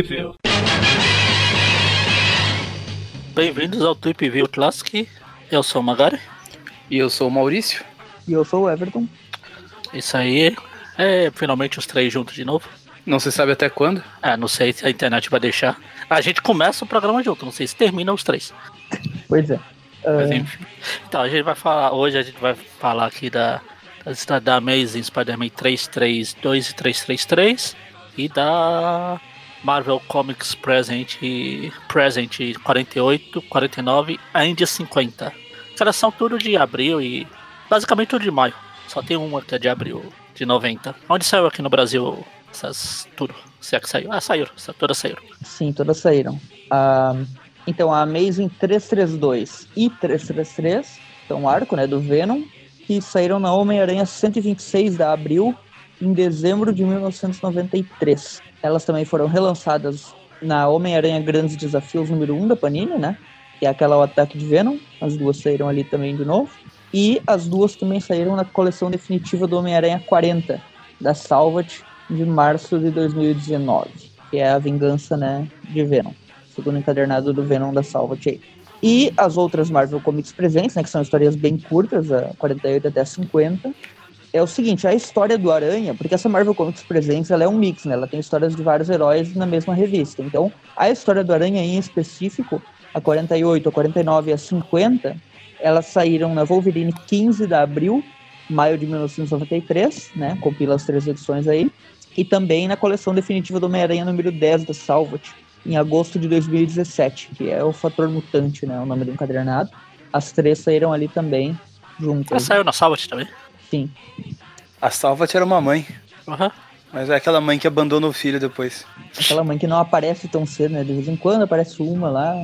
View. Bem-vindos ao Tweep View Classic. Eu sou o Magari. E eu sou o Maurício. E eu sou o Everton. Isso aí. É finalmente os três juntos de novo. Não se sabe até quando. Ah, não sei se a internet vai deixar. A gente começa o programa junto, não sei se termina os três. Pois é. Mas Ah, enfim. Então, a gente vai falar. Hoje a gente vai falar aqui da, da, da Amazing Spider-Man 332 e 333 e da Marvel Comics Present, Present 48, 49 e 50. Elas são tudo de abril e basicamente tudo de maio. Só tem uma que é de abril de 90. Onde saiu aqui no Brasil essas tudo? Se é que saiu? Ah, saíram. Todas saíram. sim, todas saíram. Ah, então, a Amazing 332 e 333, que é um arco né, do Venom, que saíram na Homem-Aranha 126 da Abril, em dezembro de 1993. Elas também foram relançadas na Homem-Aranha Grandes Desafios número 1 da Panini, né? Que é aquela O Ataque de Venom. As duas saíram ali também de novo. E as duas também saíram na coleção definitiva do Homem-Aranha 40, da Salvat, de março de 2019. Que é a vingança, né, de Venom. Segundo encadernado do Venom da Salvat aí. E as outras Marvel Comics presentes, né, que são histórias bem curtas, a 48 até a 50, é o seguinte, a história do Aranha, porque essa Marvel Comics Presents, ela é um mix, né? Ela tem histórias de vários heróis na mesma revista. Então, a história do Aranha em específico, a 48, a 49 e a 50, elas saíram na Wolverine 15 de abril, maio de 1993, né? Compila as três edições aí. E também na coleção definitiva do Homem-Aranha número 10 da Salvat, em agosto de 2017, que é o Fator Mutante, né? O nome do encadernado. As três saíram ali também, Ah, juntas. saiu na Salvat também. Sim. A Salvat era uma mãe, Aham. mas é aquela mãe que abandona o filho depois. Aquela mãe que não aparece tão cedo, né? De vez em quando aparece uma lá,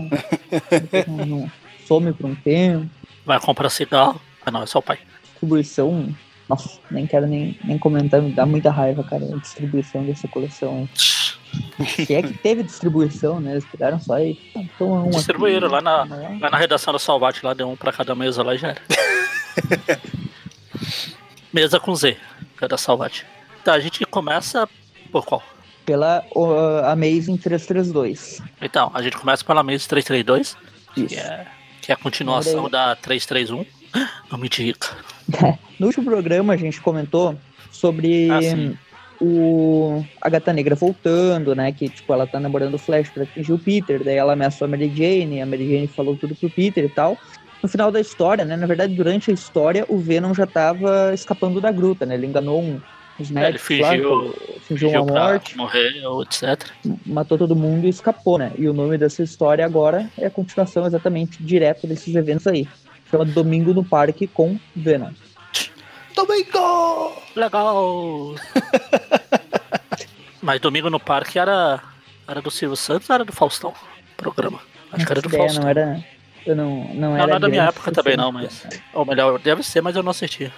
não- não- some por um tempo. Vai comprar cigarro. Ah, não, é só o pai. Distribuição, nossa, nem quero nem, nem comentar, me dá muita raiva, cara, a distribuição dessa coleção. aí. Se é que teve distribuição, né? Eles pegaram só e ah, toma um Distribuíram aqui, lá na- toma lá. Na redação do Salvat lá, deu um pra cada mesa lá e já era. mesa com Z, que é da Salvat. Tá, a gente começa por qual? Pela o, Amazing 332. Então, a gente começa pela mesa 332, Isso. que é, que é a continuação da 331. Não me diga. No último programa a gente comentou sobre Ah, o a Gata Negra voltando, né? Que tipo, ela tá namorando o Flash pra atingir o Peter, daí ela ameaçou a Mary Jane, a Mary Jane falou tudo pro Peter e tal. No final da história, né? Na verdade, durante a história, o Venom já tava escapando da gruta, né? Ele enganou um, os É, médicos ele lá, fingiu- fingiu Fingiu uma pra morte, morrer, ou etc. matou todo mundo e escapou, né? E o nome dessa história agora é a continuação exatamente direta desses eventos aí. Chama Domingo no Parque com Venom. Domingo! Legal! Mas domingo no parque era, era do Silvio Santos ou era do Faustão? Programa. Acho que era do ideia Faustão. não era. Eu não, não Não, era. não é da minha época também não, mas. Ou melhor, deve ser, mas eu não assisti.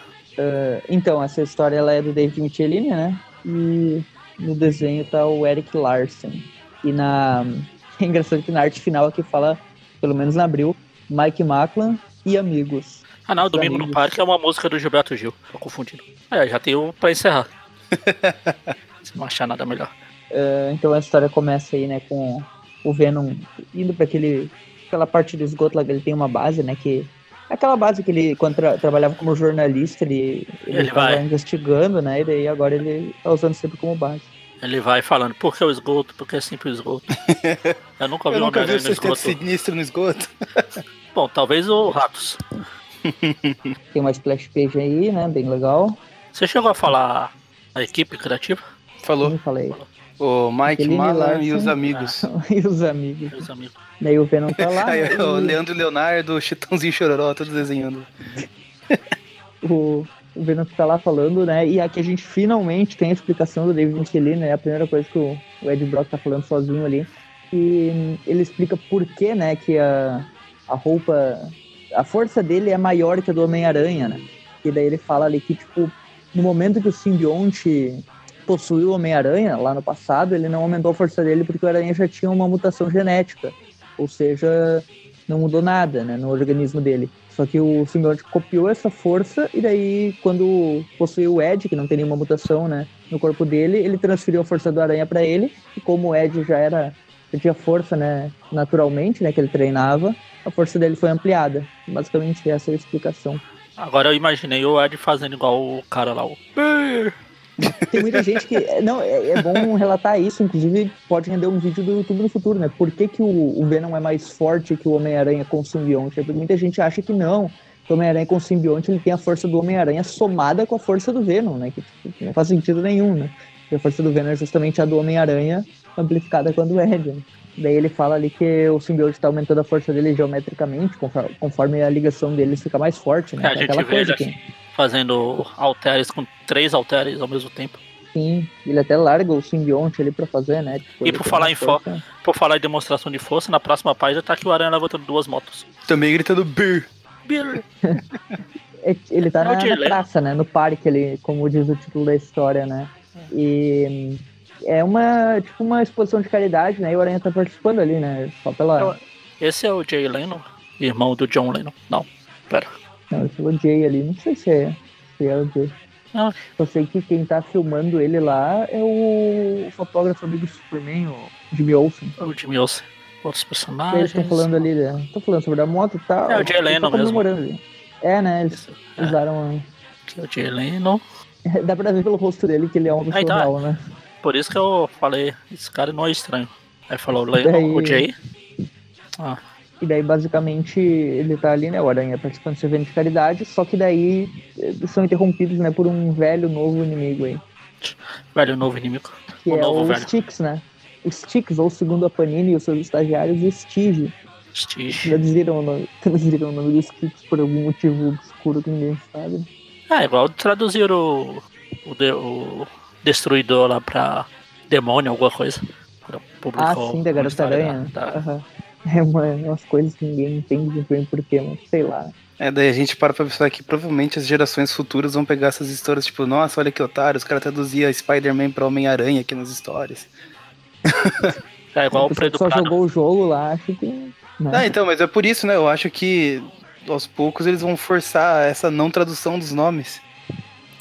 Então, essa história ela é do David Michelini, né? E no desenho tá o Eric Larsen. E na. É engraçado que na arte final aqui fala, pelo menos na abril, Mike Maclan e amigos. Ah não, Domingo no amigos. Parque é uma música do Gilberto Gil. Tô confundindo. É, já tem um pra encerrar. Se não achar nada melhor. É, então a história começa aí, né, com o Venom indo para aquele aquela parte do esgoto lá que ele tem uma base, né, que aquela base que ele quando tra- trabalhava como jornalista, ele ele, Ele tava vai. investigando, né, e daí agora ele tá usando sempre como base. Ele vai falando, por que o esgoto? Por que é sempre o esgoto? Eu nunca vi Eu um nunca vi o no esgoto. sinistro no esgoto. Bom, talvez o Ratos. Tem uma splash page aí, né, bem legal. Você chegou a falar a equipe criativa? Falou. Eu falei. O Mike Aquele Malan e os amigos. e os amigos. Meus amigos. Daí o Venom tá lá, Aí, né, o e Leandro Leonardo, o Chitãozinho Chororó, todos desenhando. o, o Venom tá lá falando, né, e aqui a gente finalmente tem a explicação do David Michelin, né, a primeira coisa que o, o Ed Brock tá falando sozinho ali. E ele explica por que, né, que a, a roupa, a força dele é maior que a do Homem-Aranha, né? E daí ele fala ali que, tipo, no momento que o simbionte possuiu o Homem-Aranha, lá no passado, ele não aumentou a força dele porque o Aranha já tinha uma mutação genética. Ou seja, não mudou nada, né, no organismo dele. Só que o simbionte copiou essa força e daí, quando possuiu o Ed, que não tem nenhuma mutação, né, no corpo dele, ele transferiu a força do aranha para ele. E como o Ed já era já tinha força, né, naturalmente, né, que ele treinava, a força dele foi ampliada. Basicamente essa é a explicação. Agora eu imaginei o Ed fazendo igual o cara lá, o. Tem muita gente que. Não, é, é bom relatar isso, inclusive pode render um vídeo do YouTube no futuro, né? Por que, que o, o Venom é mais forte que o Homem-Aranha com o simbionte? Muita gente acha que não. Que o Homem-Aranha com o simbionte ele tem a força do Homem-Aranha somada com a força do Venom, né? Que, que não faz sentido nenhum, né? Porque a força do Venom é justamente a do Homem-Aranha amplificada com a do Ed. Daí ele fala ali que o simbionte está aumentando a força dele geometricamente, conforme, a ligação deles fica mais forte, né? É, a gente vê ele que... fazendo alteres com três alteres ao mesmo tempo. Sim, ele até larga o simbionte ali pra fazer, né? Tipo, e por falar, em fo por falar em demonstração de força, na próxima página tá aqui o Aranha levantando duas motos. Também gritando Bir. Bir. É, ele tá na, na praça, né? No parque ali, como diz o título da história, né? E é uma, tipo, uma exposição de caridade, né? E o Aranha tá participando ali, né? Só pela. Esse é o Jay Leno, irmão do John Lennon. Não, pera. Não, ele falou Jay ali, não sei se é, se é o Jay. Ah. Eu sei que quem tá filmando ele lá é o fotógrafo amigo do Superman, o Jimmy Olsen. O Jimmy Olsen. Outros personagens. Eles estão falando ali, né? Tô falando sobre a moto e tal. É o Jay Leno mesmo. Ali. É, né? Eles Isso. usaram. É. é o Jay Leno. Dá pra ver pelo rosto dele que ele é uma pessoa tá. real, né? Por isso que eu falei, esse cara não é estranho. Aí falou, daí... o Jay. Ah. E daí, basicamente, ele tá ali, né? O Aranha participando desse evento de caridade, só que daí eles são interrompidos, né, por um velho novo inimigo aí. Velho novo inimigo. Que o é novo o velho. Styx, né? O Styx, ou segundo a Panini e os seus estagiários, o Stige. Stige. Traduziram o nome, traduziram o nome do Styx por algum motivo obscuro que ninguém sabe. É, igual traduzir o, o, o Destruidor lá pra Demônio, alguma coisa. Ah, sim, da Garota Aranha. Tá. Uhum. É uma, umas coisas que ninguém entende muito bem porquê, mas sei lá. É, daí a gente para pra pensar que provavelmente as gerações futuras vão pegar essas histórias, tipo, nossa, olha que otário, os caras traduziam Spider-Man pra Homem-Aranha aqui nas histórias. É igual o Preto só jogou o jogo lá, acho que. Não. Ah, então, mas é por isso, né? Eu acho que aos poucos eles vão forçar essa não tradução dos nomes.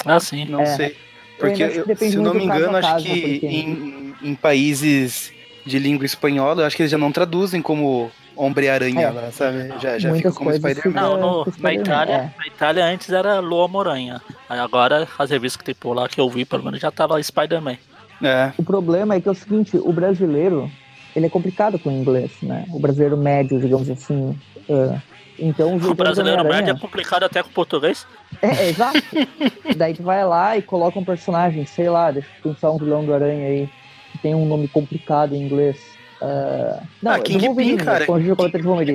Ah, sim. Não É. sei. Porque, eu, se eu não me engano, acho caso, que porque- em, em países de língua espanhola, eu acho que eles já não traduzem como Homem-Aranha É. lá, sabe? Já, já fica como Spider-Man. Não, no- na, Itália, é. na Itália antes era Loa-Moranha. Aí agora, as revistas que tem por lá que eu vi, pelo menos já tá lá Spider-Man. É. O problema é que é o seguinte, o brasileiro, ele é complicado com o inglês, né? O brasileiro médio, digamos assim. é. Então, O do brasileiro médio é complicado até com o português. É, é, exato. Daí tu vai lá e coloca um personagem, sei lá, deixa eu pensar um vilão do Aranha aí, que tem um nome complicado em inglês. Ah, não, Ah, Kingpin, Wolverine, cara.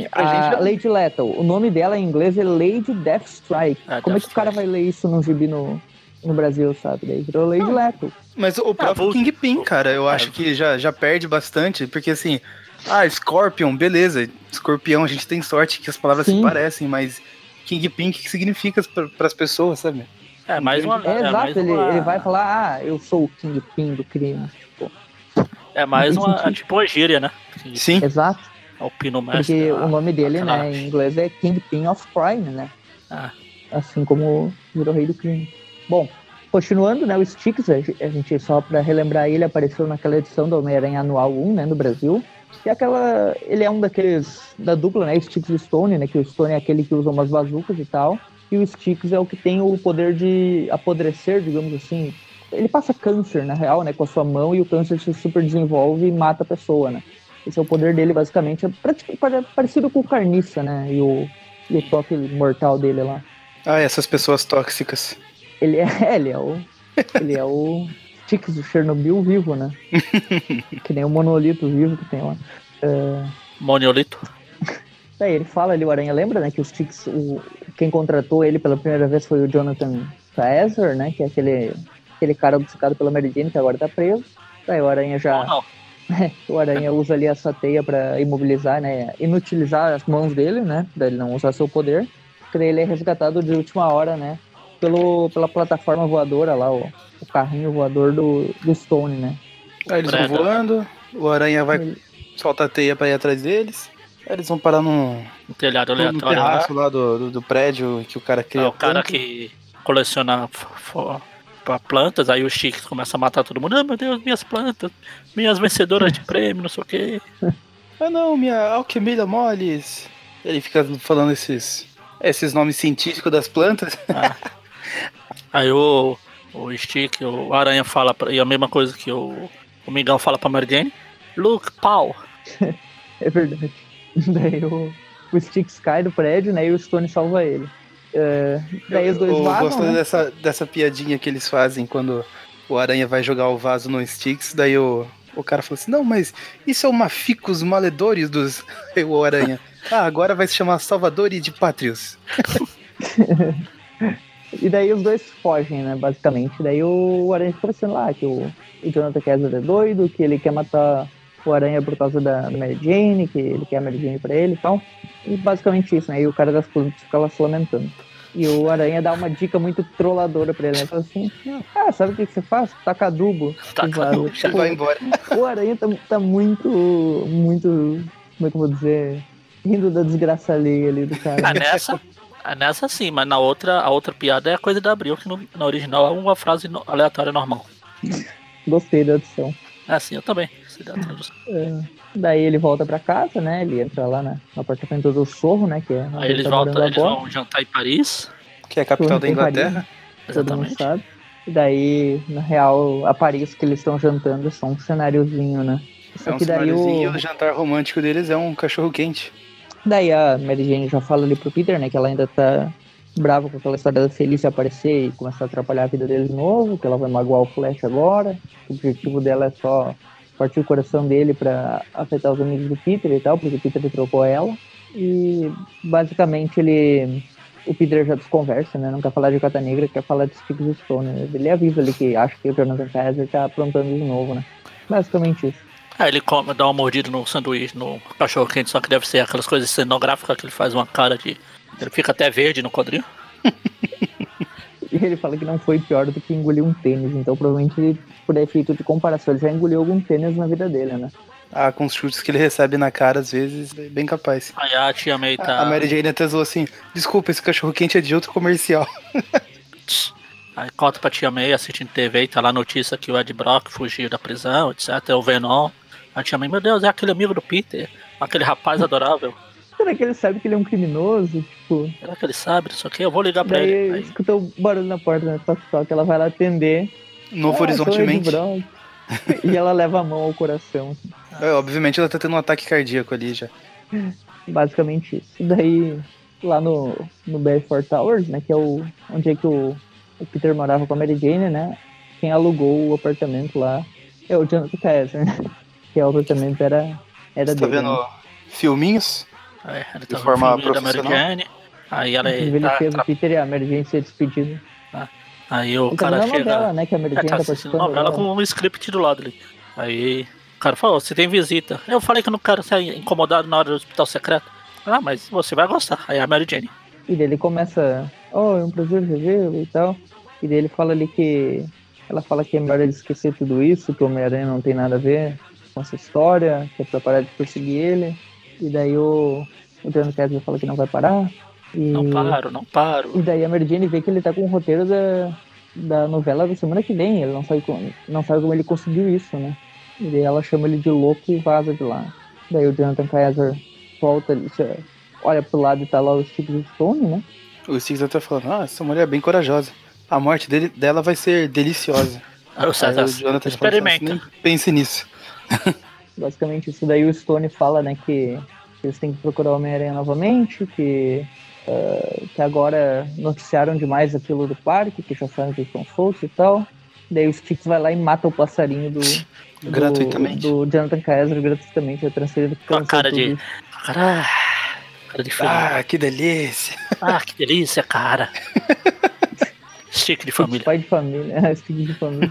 Pra gente A já- Lady Lethal, o nome dela em inglês é Lady Deathstrike. É, Como é que o cara vai ler isso num gibi no, no Brasil, sabe? Daí virou Lady Lethal. Mas o próprio vou- Kingpin, cara, eu acho que já, já perde bastante, porque assim, ah, Scorpion, beleza, escorpião, a gente tem sorte que as palavras Sim. se parecem, mas Kingpin, o que significa para as pessoas, sabe? É mais uma. É, É, mais exato, ele, uma, ele vai falar, ah, eu sou o Kingpin do crime. Tipo, É mais uma. sentido. Tipo uma gíria, né? Sim. exato. É o Pino Mestre. Porque lá, o nome dele, né, em inglês é Kingpin of Crime, né? Ah, Assim como virou rei do crime. Bom, continuando, né, o Styx, a ge- a gente, só pra relembrar ele, apareceu naquela edição do Homem-Aranha Anual 1, né, no Brasil. E aquela, ele é um daqueles, da dupla, né, Styx e Stone, né, que o Stone é aquele que usa umas bazucas e tal. E o Styx é o que tem o poder de apodrecer, digamos assim. Ele passa câncer, na real, né, com a sua mão e o câncer se super desenvolve e mata a pessoa, né. Esse é o poder dele, basicamente. É parecido com o Carniça, né, e o, e o toque mortal dele lá. Ah, essas pessoas tóxicas. Ele é, ele é o. Ele é o Styx do Chernobyl vivo, né? que nem o monolito vivo que tem lá. É, Monolito. Daí ele fala ali, o Aranha lembra, né? Que o Styx, o, quem contratou ele pela primeira vez foi o Jonathan Fraser, né? Que é aquele, aquele cara obcecado pela Mary Jane, que agora tá preso. Daí o Aranha já. Não. O Aranha usa ali essa teia pra imobilizar, né? Inutilizar as mãos dele, né? Pra ele não usar seu poder. Que daí ele é resgatado de última hora, né? Pelo, pela plataforma voadora lá, o, o carrinho voador do, do Stone, né? Aí eles vão voando, o aranha vai Ele- solta a teia pra ir atrás deles. Eles vão parar num, Um telhado no aleatório lá. terraço lá do, do, do prédio que o cara É cria. o cara planta. que coleciona plantas, aí o Chique começa a matar todo mundo. Ah, meu Deus, minhas plantas, minhas vencedoras de prêmio, não sei o quê. Ah não, minha alquimilha moles. Ele fica falando esses, esses nomes científicos das plantas. Aí o, o Stick, o Aranha fala, pra, e a mesma coisa que o, o Mingão fala pra Mary Jane. Luke, pau. É verdade. Daí o, o Styx cai do prédio, né? E o Stone salva ele. É, daí os dois eu vazam, gosto né? dessa, dessa piadinha que eles fazem quando o Aranha vai jogar o vaso no Sticks, daí o, o cara fala assim, não, mas isso é uma ficus maledores dos... Aí o Aranha, ah, agora vai se chamar Salvadores de Pátrios. E daí os dois fogem, né? Basicamente. Daí o Aranha fica parecendo lá que o, o Jonathan Kessler é doido, que ele quer matar o Aranha por causa da, da Mary Jane, que ele quer a Mary Jane pra ele e tal. E basicamente isso, né? E o cara das plantas fica lá se lamentando. E o Aranha dá uma dica muito trolladora pra ele, né? Fala assim, ah, sabe o que, que você faz? Taca adubo. Taca adubo, Tipo, vai embora. o Aranha tá, tá muito, muito, como é que eu vou dizer, rindo da desgraça alheia ali do cara. Ah, nessa, ah, nessa sim, mas na outra, a outra piada é a coisa da Abril, que no, na original é uma frase no- aleatória normal. Gostei da adição. É assim, eu também. É, daí ele volta pra casa, né? Ele entra lá na, no apartamento do Sorro, né? Que é Aí eles tá voltam, eles vão jantar em Paris. Que é a capital da Paris. Inglaterra. mundo Exatamente. sabe. E daí, na real, a Paris que eles estão jantando é só um cenáriozinho, né? Só É um que daí o... o jantar romântico deles é um cachorro quente. Daí a Mary Jane já fala ali pro Peter, né? Que ela ainda tá brava com aquela história da Felícia aparecer e começar a atrapalhar a vida dele de novo, que ela vai magoar o Flash agora. O objetivo dela é só partir o coração dele pra afetar os amigos do Peter e tal, porque o Peter trocou ela. E basicamente ele. O Peter já desconversa, né? Não quer falar de Cata Negra, quer falar de Sticks Stone. Né? Ele avisa ali que acha que o Jonathan Kaiser tá aprontando de novo, né? Basicamente isso. Aí ele come, dá uma mordida no sanduíche, no cachorro quente, só que deve ser aquelas coisas cenográficas que ele faz uma cara de. Ele fica até verde no quadrinho. E ele fala que não foi pior do que engolir um tênis, então provavelmente ele, por efeito de comparação, ele já engoliu algum tênis na vida dele, né? Ah, com os chutes que ele recebe na cara, às vezes, é bem capaz. Aí a tia May tá. A Mary Jane até zoou assim, desculpa, esse cachorro quente é de outro comercial. Aí corta pra tia May assistindo TV e tá lá a notícia que o Ed Brock fugiu da prisão, etc. É o Venom. A tia May, meu Deus, é aquele amigo do Peter, aquele rapaz adorável. Será que ele sabe que ele é um criminoso? Tipo, Será que ele sabe? O que, eu vou ligar pra daí ele. Aí, escuta o barulho na porta, né? Toque, toque, ela vai lá atender. Novo Ah, Horizonte sou Ed mente. Brock. e ela leva a mão ao coração. É, obviamente ela tá tendo um ataque cardíaco ali já. Basicamente isso. E daí, lá no, no Bedford Towers, né? Que é o, onde é que o, o Peter morava com a Mary Jane, né? Quem alugou o apartamento lá é o Jonathan Kaiser, né? Que o apartamento era, era Você tá dele. vendo né? filminhos? aí ele de tá no forma profissional? Jane. Aí ela ele tá, fez tá- o Peter e a Mary Jane ser despedido. Aí o Ele tá cara a chega. novela, né? Que a Mary É, Jane tá tá assistindo novela com um script do lado ali. Aí o cara falou, você tem visita. Eu falei que eu não quero ser incomodado na hora do hospital secreto. Ah, mas você vai gostar. Aí a Mary Jane. E daí ele começa, oh, é um prazer revê-lo e tal. E daí ele fala ali que. Ela fala que é melhor ele esquecer tudo isso, que o Homem-Aranha não tem nada a ver com essa história, que é pra parar de perseguir ele. E daí o, o Jonathan Kessler fala que não vai parar. E, Não paro, não paro. e daí a Mary Jane vê que ele tá com o roteiro da, da novela da semana que vem. Ele não sabe, como, não sabe como ele conseguiu isso, né? E daí ela chama ele de louco e vaza de lá. Daí o Jonathan Kaiser volta, olha pro lado e tá lá o Steve Stone, né? O Sticks até falando, ah, essa mulher é bem corajosa. A morte dele, dela vai ser deliciosa. Aí o Aí o Jonathan fala, experimenta. "Nem pense nisso. Basicamente isso daí o Stone fala, né, que eles têm que procurar o Homem-Aranha novamente, que, ah, que agora noticiaram demais aquilo do parque, que já sabem que estão soltos e tal. Daí o Sticks vai lá e mata o passarinho do, do, Gratuitamente. do Jonathan Kaiser gratuitamente, é transferido Com a cara tudo de. Cara, cara de feliz. Ah, que delícia. Ah, que delícia, cara. Chique de família. Pai de família, é, stick de família.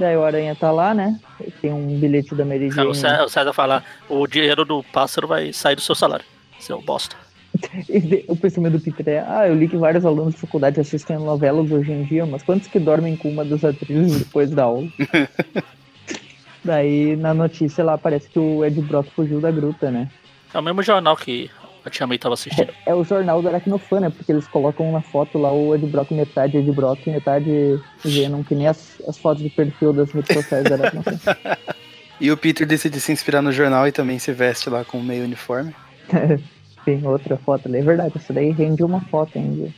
Daí o Aranha tá lá, né? Tem um bilhete da Mary Jane. o César, fala: o dinheiro do pássaro vai sair do seu salário. Seu bosta. O pensamento do Peter é: ah, eu li que vários alunos de faculdade assistem novelas hoje em dia, mas quantos que dormem com uma das atrizes depois da aula? Daí na notícia lá aparece que o Ed Brock fugiu da gruta, né? É o mesmo jornal que a Tia May tava assistindo. É o jornal do Aracnofan, né? Porque eles colocam na foto lá o Ed Brock metade Ed Brock e metade Venom, que nem as, as fotos de perfil das redes sociais do Aracnofan. E o Peter decide se inspirar no jornal e também se veste lá com meio uniforme. Tem outra foto ali, é verdade. Essa daí rende uma foto ainda.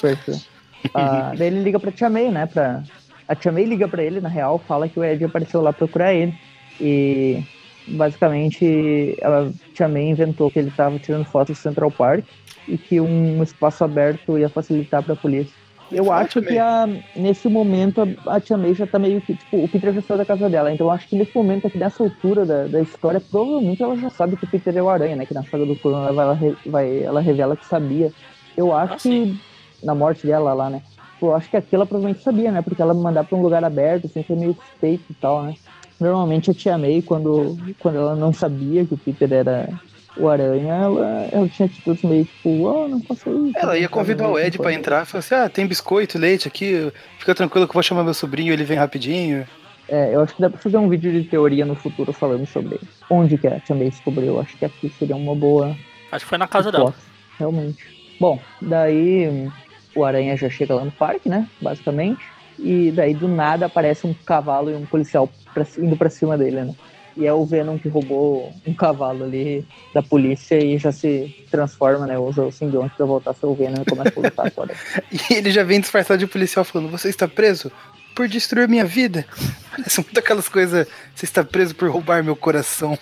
Perfil. Ah, daí ele liga pra Tia May, né? Pra... A Tia May liga pra ele, na real, fala que o Ed apareceu lá procurar ele. E basicamente a Tia May inventou que ele tava tirando fotos do Central Park e que um espaço aberto ia facilitar pra polícia. Eu acho que a, nesse momento a, a Tia May já tá meio que. Tipo, o Peter já saiu da casa dela. Então eu acho que nesse momento aqui, nessa altura da, da história, provavelmente ela já sabe que o Peter é o Aranha, né? Que na saga do Coronel ela, ela, vai, ela revela que sabia. Eu acho Ah, que. sim. Na morte dela lá, né? Eu acho que aqui ela provavelmente sabia, né? Porque ela me mandar pra um lugar aberto, assim, foi meio suspeito e tal, né? Normalmente a Tia May, quando, quando ela não sabia que o Peter era o Aranha, ela, ela tinha atitudes meio tipo, oh, não faça isso. Ela ia convidar o Ed faça entrar e falar assim: ah, tem biscoito, leite aqui, fica tranquilo que eu vou chamar meu sobrinho, ele vem rapidinho. É, eu acho que dá pra fazer um vídeo de teoria no futuro falando sobre onde que a Tia May descobriu. Eu acho que aqui seria uma boa Acho que foi na casa dela. realmente. Bom, daí o Aranha já chega lá no parque, né? Basicamente. E daí do nada aparece um cavalo e um policial pra, indo pra cima dele, né? E é o Venom que roubou um cavalo ali da polícia e já se transforma, né? Usa o simbionte pra voltar a ser o Venom e começa a lutar fora. E ele já vem disfarçado de policial falando: Você está preso por destruir minha vida. Parece muito aquelas coisas: Você está preso por roubar meu coração.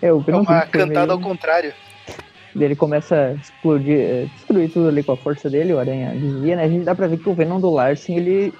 É, o É uma cantada ao meio- contrário. Ele começa a explodir, eh, destruir tudo ali com a força dele, o Aranha desvia, né? A gente dá pra ver que o Venom do Larsen, ele,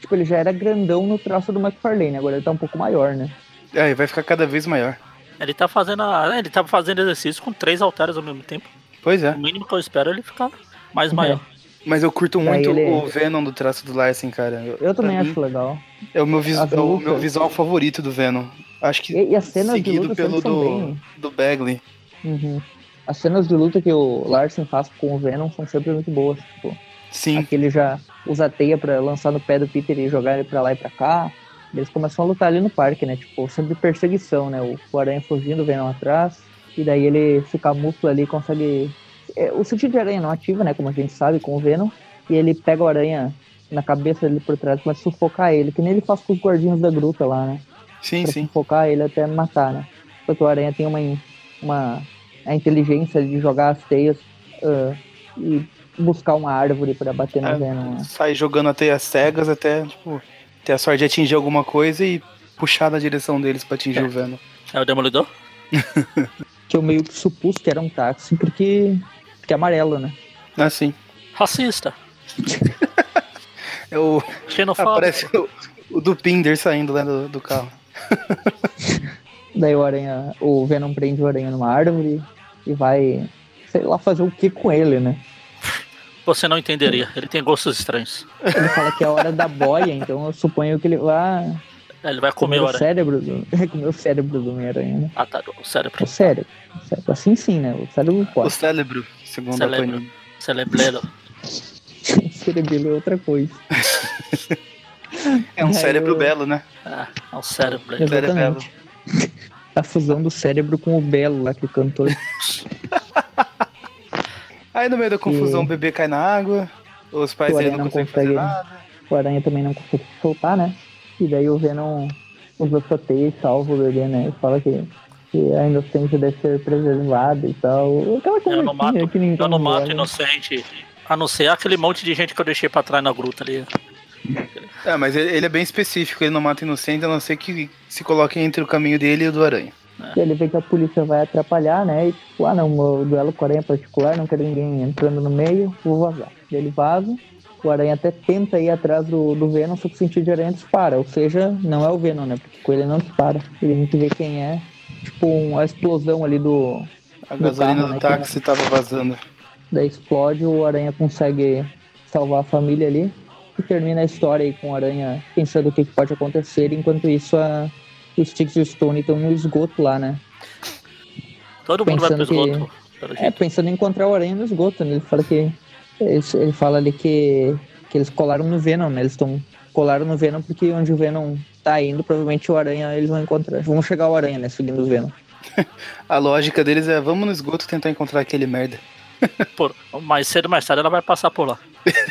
tipo, ele já era grandão no traço do McFarlane, agora ele tá um pouco maior, né? É, e vai ficar cada vez maior. Ele tá fazendo. A... Ele tá fazendo exercício com três halteres ao mesmo tempo. Pois é. O mínimo que eu espero é ele ficar mais maior. Mas eu curto muito ele- o Venom do traço do Larsen, cara. Eu, Eu também pra mim, acho legal. É o meu, vis- é o meu visual favorito do Venom. Acho que E, e as cenas de seguido pelo do, bem... do Bagley. Uhum. As cenas de luta que o Larsen faz com o Venom são sempre muito boas. Tipo, Sim. aqui ele já usa a teia pra lançar no pé do Peter e jogar ele pra lá e pra cá. Eles começam a lutar ali no parque, né? Tipo, sempre perseguição, né? O, o Aranha fugindo, o Venom atrás. E daí ele fica músculo ali, consegue... É, o sentido de aranha não ativa, né? Como a gente sabe, com o Venom. E ele pega o aranha na cabeça dele por trás, começa a sufocar ele, que nem ele faz com os guardinhos da gruta lá, né? Sim, pra sim. sufocar ele até matar, né? Porque o Aranha tem uma, uma a inteligência de jogar as teias ah, e buscar uma árvore pra bater no É, Venom. né? Sai jogando até as cegas até, tipo, ter a sorte de atingir alguma coisa e puxar na direção deles pra atingir É. o Venom. É o Demolidor? Que eu meio que supus que era um táxi porque, porque é amarelo, né? Assim. Racista. É o, Xenofóbico. aparece o, o do Pinder saindo lá do, do carro. Daí o Aranha, o Venom prende o Aranha numa árvore e vai, sei lá, fazer o que com ele, né? Você não entenderia. Ele tem gostos estranhos. Ele fala que é a hora da boia, então eu suponho que ele vai Ele vai comer comer o o aranha. cérebro do, comer o cérebro do Homem-Aranha, né? Ah, tá. O cérebro. O cérebro. o cérebro. Assim sim, né? O cérebro O pode. cérebro, segundo Cérebro. a Panini. Cerebelo. O cerebelo é outra coisa. É um Aí cérebro eu- belo, né? Ah, é um cérebro. Exatamente. A fusão do cérebro com o Belo lá que cantou. Aí no meio da confusão E- o bebê cai na água, os pais dele não não conseguem nada. O Aranha também não consegue se soltar, né? E daí o Venom usa sua teia e salva o bebê, né? E fala que, que a inocência deve ser preservada e tal. Aquela Eu não mato, que ninguém eu não mato joga. inocente. A não ser aquele monte de gente que eu deixei pra trás na gruta ali. É, mas ele, ele é bem específico, ele não mata inocente, a não ser que se coloque entre o caminho dele e o do aranha. E ele vê que a polícia vai atrapalhar, né? E tipo, ah não, meu duelo com o Aranha é particular, não quero ninguém entrando no meio, vou vazar. Ele vaza, o Aranha até tenta ir atrás do, do Venom, só que o sentido de Aranha dispara. Ou seja, não é o Venom, né? Porque com ele não dispara. E a gente vê quem é. Tipo, um- a explosão ali do. A Do gasolina carro, do né, táxi tava vazando. Daí explode, o Aranha consegue salvar a família ali. E termina a história aí com o Aranha pensando o que, que pode acontecer. Enquanto isso, a, os Sticks e o Stone estão no esgoto lá, né? Todo mundo vai pro Pensando que- esgoto. pelo É, pensando em encontrar o Aranha no esgoto, né? Ele fala que. Ele, ele fala ali que, que eles colaram no Venom, né? Eles estão. Colaram no Venom porque onde o Venom tá indo, provavelmente o Aranha eles vão encontrar. Vão chegar o Aranha, né? Seguindo o Venom. A lógica deles é vamos no esgoto tentar encontrar aquele merda. Por, mais cedo ou mais tarde ela vai passar por lá.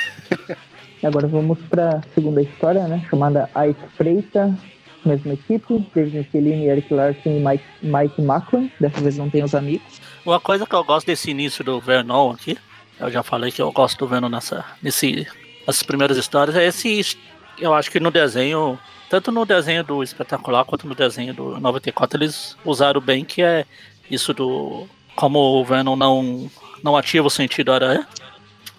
Agora vamos pra segunda história, né? Chamada A Espreita. Mesma equipe, David Michelini, Eric Larson e Mike, Mike Macklin. Dessa vez não tem os amigos. Uma coisa que eu gosto desse início do Vernon aqui, eu já falei que eu gosto do Vernon nessa, nesse, nessas primeiras histórias, é esse. Eu acho que no desenho, tanto no desenho do Espetacular quanto no desenho do 94, eles usaram bem que é isso do. Como o Venom não, não ativa o sentido aranha.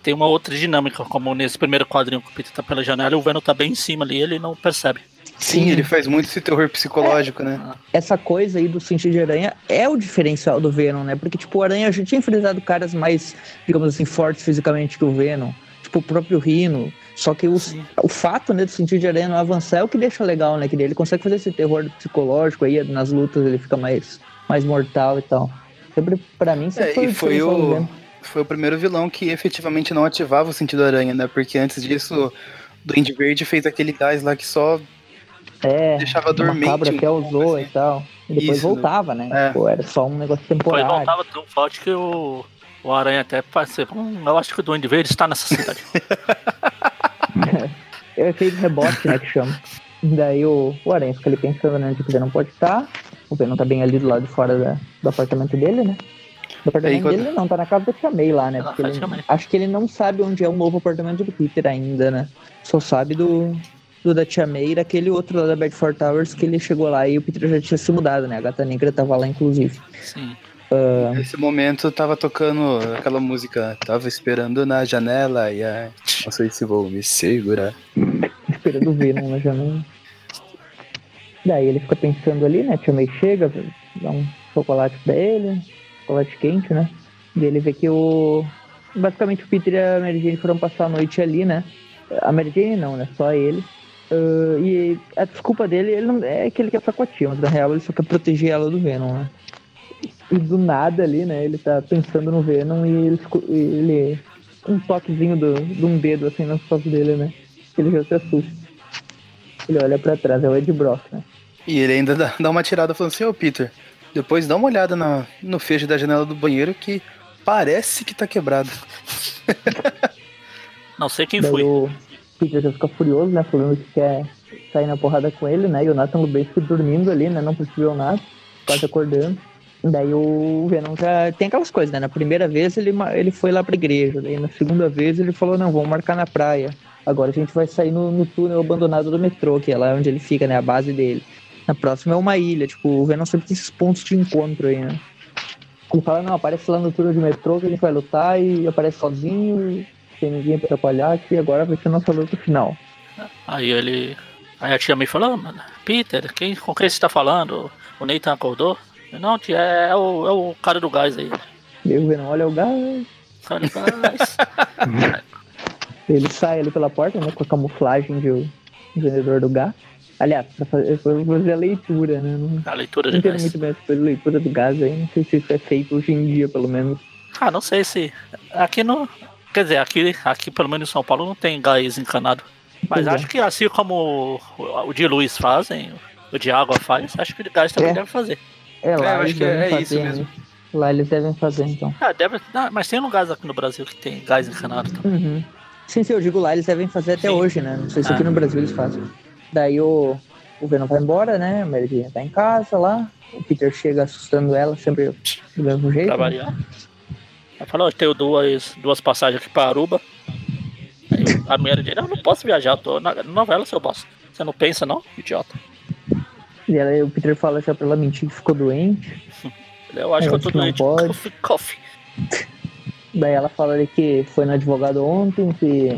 Tem uma outra dinâmica, como nesse primeiro quadrinho que o Peter tá pela janela e o Venom tá bem em cima ali ele não percebe. Sim, ele faz muito esse terror psicológico, né? Essa coisa aí do sentido de aranha é o diferencial do Venom, né? Porque, tipo, o Aranha já tinha enfrentado caras mais, digamos assim, fortes fisicamente que o Venom. Tipo, o próprio Rino. Só que o, o fato né, do sentido de aranha não avançar é o que deixa legal, né? Que ele consegue fazer esse terror psicológico aí, nas lutas ele fica mais, mais mortal e tal. Sempre, pra mim, sempre É, foi, e foi o, Venom. Foi o primeiro vilão que efetivamente não ativava o sentido aranha, né? Porque antes disso, o Duende Verde fez aquele gás lá que só É, deixava uma dormente cabra um até pouco, usou assim. e tal. E depois Isso, né? voltava, né? É. Pô, era só um negócio Depois temporário. voltava tão forte que o, o Aranha até participou. Hum, eu acho que o Duende Verde está nessa cidade. É o efeito rebote, né, que chama. Daí o, o Aranha fica ali pensando né, onde o Venom pode estar. O Venom tá bem ali do lado de fora da- do apartamento dele, né? Do apartamento quando- dele não, tá na casa da Tia May lá, né? Ela Porque ele, acho que ele não sabe onde é o novo apartamento do Peter ainda, né? Só sabe do, do da Tia May e daquele outro lá da Bedford Towers que ele chegou lá e o Peter já tinha se mudado, né? A Gata Negra tava lá, inclusive. Sim. Nesse momento tava tocando aquela música, tava esperando na janela e ai, não sei se vou me segurar. esperando o Venom na janela. Daí ele fica pensando ali, né? Tia May chega, dá um chocolate pra ele, chocolate quente, né? E ele vê que o. Basicamente o Peter e a Mary Jane foram passar a noite ali, né? A Mary Jane não, né? Só ele. Ah, e a desculpa dele ele não, é que ele quer mas na real ele só quer proteger ela do Venom, né? E do nada ali, né? Ele tá pensando no Venom e ele, ele um toquezinho do, de um dedo assim nas costas dele, né? Ele já se assusta. Ele olha pra trás, é o Ed Brock, né? E ele ainda dá, dá uma tirada falando assim, ô Peter, depois dá uma olhada na- no fecho da janela do banheiro que parece que tá quebrado. Não sei quem Daí foi. o Peter já fica furioso, né? Falando que quer sair na porrada com ele, né? E o Nathan Lubezki dormindo ali, né? Não percebeu nada, quase acordando. Daí o Venom já tem aquelas coisas, né? Na primeira vez ele, ele foi lá pra igreja, daí na segunda vez ele falou, não, vamos marcar na praia. Agora a gente vai sair no, no túnel abandonado do metrô, que é lá onde ele fica, né? A base dele. Na próxima é uma ilha, tipo, o Venom sempre tem esses pontos de encontro aí, né? Ele fala, não, aparece lá no túnel de metrô que a gente vai lutar e aparece sozinho, sem ninguém pra atrapalhar, que agora vai ser a nossa luta final. Aí ele. Aí a tia me falou, "Ah, mano, Peter, quem, com quem você tá falando? O Nathan acordou? Eu, Não, tia, é o, é o cara do gás aí. O Venom olha o gás, Cara do gás. ele sai ali pela porta, né, com a camuflagem de o vendedor do gás. Aliás, pra fazer, pra fazer a leitura, né? Não, a leitura não de entendo gás. muito bem essa coisa leitura do gás aí, não sei se isso é feito hoje em dia, pelo menos. Ah, não sei se. Aqui não. Quer dizer, aqui, aqui pelo menos em São Paulo não tem gás encanado. Mas Pois é. acho que assim como o, o de luz fazem, o de água faz, acho que o de gás também É. deve fazer. É, lá É, eu acho que é- é fazer, isso né? mesmo. Lá eles devem fazer, então. Ah, deve. ah, mas tem lugares aqui no Brasil que tem gás encanado também. Uhum. Sim, sim, eu digo lá, eles devem fazer até Sim. hoje, né? Não sei se Ah. aqui no Brasil eles fazem. Daí o, o Venom vai embora, né? A Mary Jane tá em casa lá. O Peter chega assustando ela, sempre do mesmo jeito. Né? variar. Ela falou, eu tenho duas, duas passagens aqui pra Aruba. Aí a mulher dele, eu não posso viajar, tô na novela, seu bosta. Você não pensa não, idiota? E ela, o Peter fala já pra ela mentir que ficou doente. Eu acho É, que eu tô não doente. pode. Coffee, coffee. Daí ela fala ali que foi no advogado ontem, que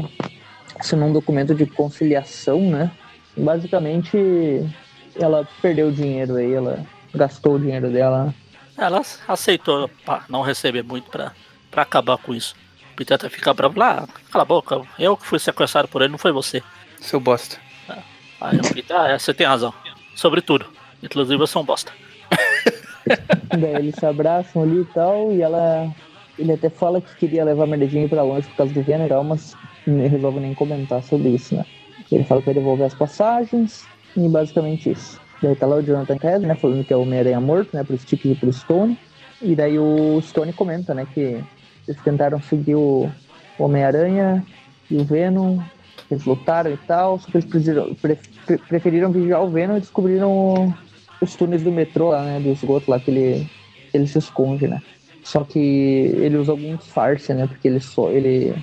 assinou um documento de conciliação, né? Basicamente ela perdeu o dinheiro aí, ela gastou o dinheiro dela. Ela aceitou pá, não receber muito pra, pra acabar com isso. O Peter até fica bravo lá, cala a boca, eu que fui sequestrado por ele, não foi você. Seu bosta. Aí o Peter, ah, é, você tem razão. Sobre tudo. Inclusive eu sou um bosta. Daí eles se abraçam ali e tal, e ela. Ele até fala que queria levar a Jane pra longe por causa do Venom tal, mas não resolve nem comentar sobre isso, né? Ele fala que vai devolver as passagens e basicamente isso. Daí tá lá o Jonathan Kessler, né, falando que é o Homem-Aranha morto, né, pro Stick e pro Stone. E daí o Stone comenta, né, que eles tentaram seguir o Homem-Aranha e o Venom, eles lutaram e tal, só que eles preferiram, pre- preferiram vigiar o Venom e descobriram os túneis do metrô lá, né, do esgoto lá que ele, ele se esconde, né. Só que ele usa algum disfarce, né, porque ele, so, ele,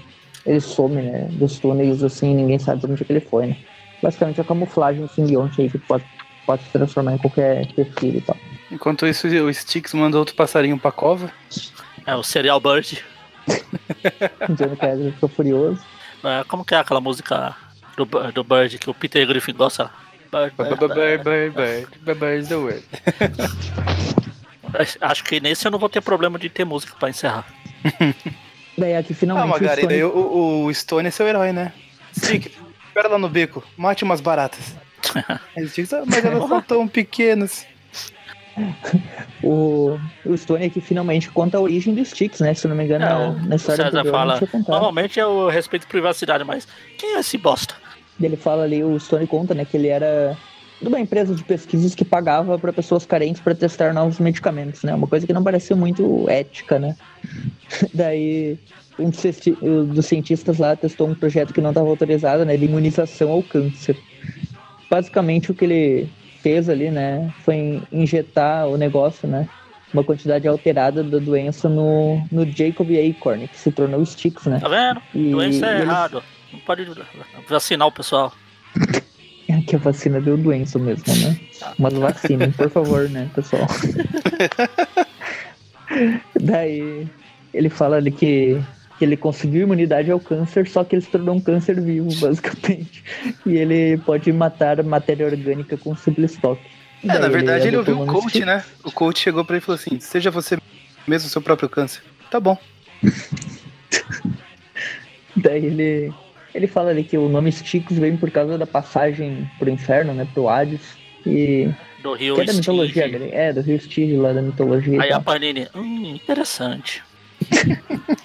ele some, né, dos túneis, assim, ninguém sabe onde é que ele foi, né. Basicamente a camuflagem do simbionte aí que pode, pode se transformar em qualquer perfil e tal. Enquanto isso, o Sticks manda outro passarinho pra cova. É o Serial Bird. Johnny Kessler ficou furioso. É, como que é aquela música do, do Bird que o Peter Griffin gosta? Bird, Bird, Bird, Bird. bird, bird, bird, bird the word. Acho que nesse eu não vou ter problema de ter música pra encerrar. Daí aqui Ah, finalmente o Stone- o, o Stone é seu herói, né? Stick, espera lá no beco, mate umas baratas. O mas elas são tão pequenas. O, o Stone aqui finalmente conta a origem dos Sticks, né? Se eu não me engano, É, na, o na história César anterior fala. não. Normalmente eu respeito privacidade, mas quem é esse bosta? Ele fala ali, o Stone conta, né, que ele era de uma empresa de pesquisas que pagava para pessoas carentes para testar novos medicamentos, né? Uma coisa que não parecia muito ética, né? Daí um dos, cienti- dos cientistas lá testou um projeto que não estava autorizado, né, de imunização ao câncer. Basicamente o que ele fez ali, né, foi injetar o negócio, né, uma quantidade alterada da doença no, no Jacob Acorn, que se tornou o Sticks, né? Tá vendo? E, Doença é eles- errado. Não pode vacinar o pessoal. Que a vacina deu doença mesmo, né? Mas vacinem, por favor, né, pessoal? Daí ele fala ali que, que ele conseguiu imunidade ao câncer, só que ele se tornou um câncer vivo, basicamente. E ele pode matar matéria orgânica com simples toque. É, na verdade ele adotou ouviu o coach, Stick. né? O coach chegou pra ele e falou assim: seja você mesmo o seu próprio câncer. Tá bom. Daí ele, ele fala ali que o nome Sticks vem por causa da passagem pro inferno, né, pro Hades. E Do Rio que é da mitologia. É, do Rio Steve lá da mitologia. Aí a Panini, hum, interessante.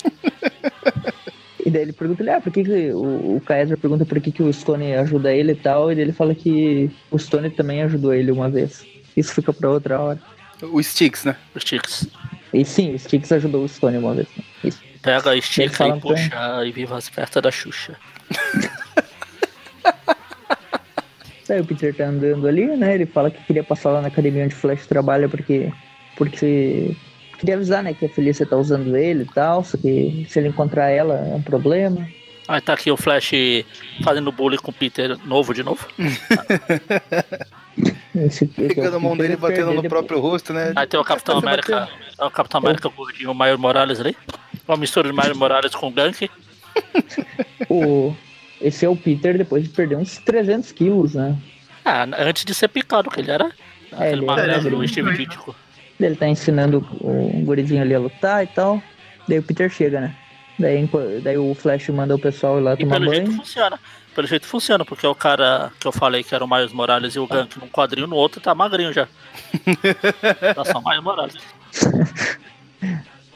E daí ele pergunta ele, ah, por que, que o, o Kaiser pergunta por que, que o Stone ajuda ele e tal, e daí ele fala que o Stone também ajudou ele uma vez. Isso fica pra outra hora. O Sticks, né? Os Sticks. E sim, o Sticks ajudou o Stone uma vez. né? Isso. Pega, Ele estica fala e pra- puxa e viva as festas da Xuxa. Daí o Peter tá andando ali, né? Ele fala que queria passar lá na academia onde o Flash trabalha porque. Porque. Queria avisar, né, que a Felícia tá usando ele e tal, só que se ele encontrar ela é um problema. Aí tá aqui o Flash fazendo bullying com o Peter novo de novo. Esse, esse é o Pegando a mão dele e batendo no próprio rosto, né? Aí tem o Capitão América. É o Capitão América gordinho, o Maio Morales ali. Uma mistura de Maio Morales com Gank. O, esse é o Peter depois de perder uns 300 quilos, né? Ah, antes de ser picado, que ele era aquele ele era magrelo. Steve Ditko. Ele tá ensinando o gurizinho ali a lutar e tal. Daí o Peter chega, né? Daí, daí o Flash manda o pessoal ir lá E tomar pelo jeito banho. funciona. Pelo jeito funciona, porque o cara que eu falei que era o Miles Morales e o Gank num quadrinho, no outro tá magrinho já. tá só Miles Morales.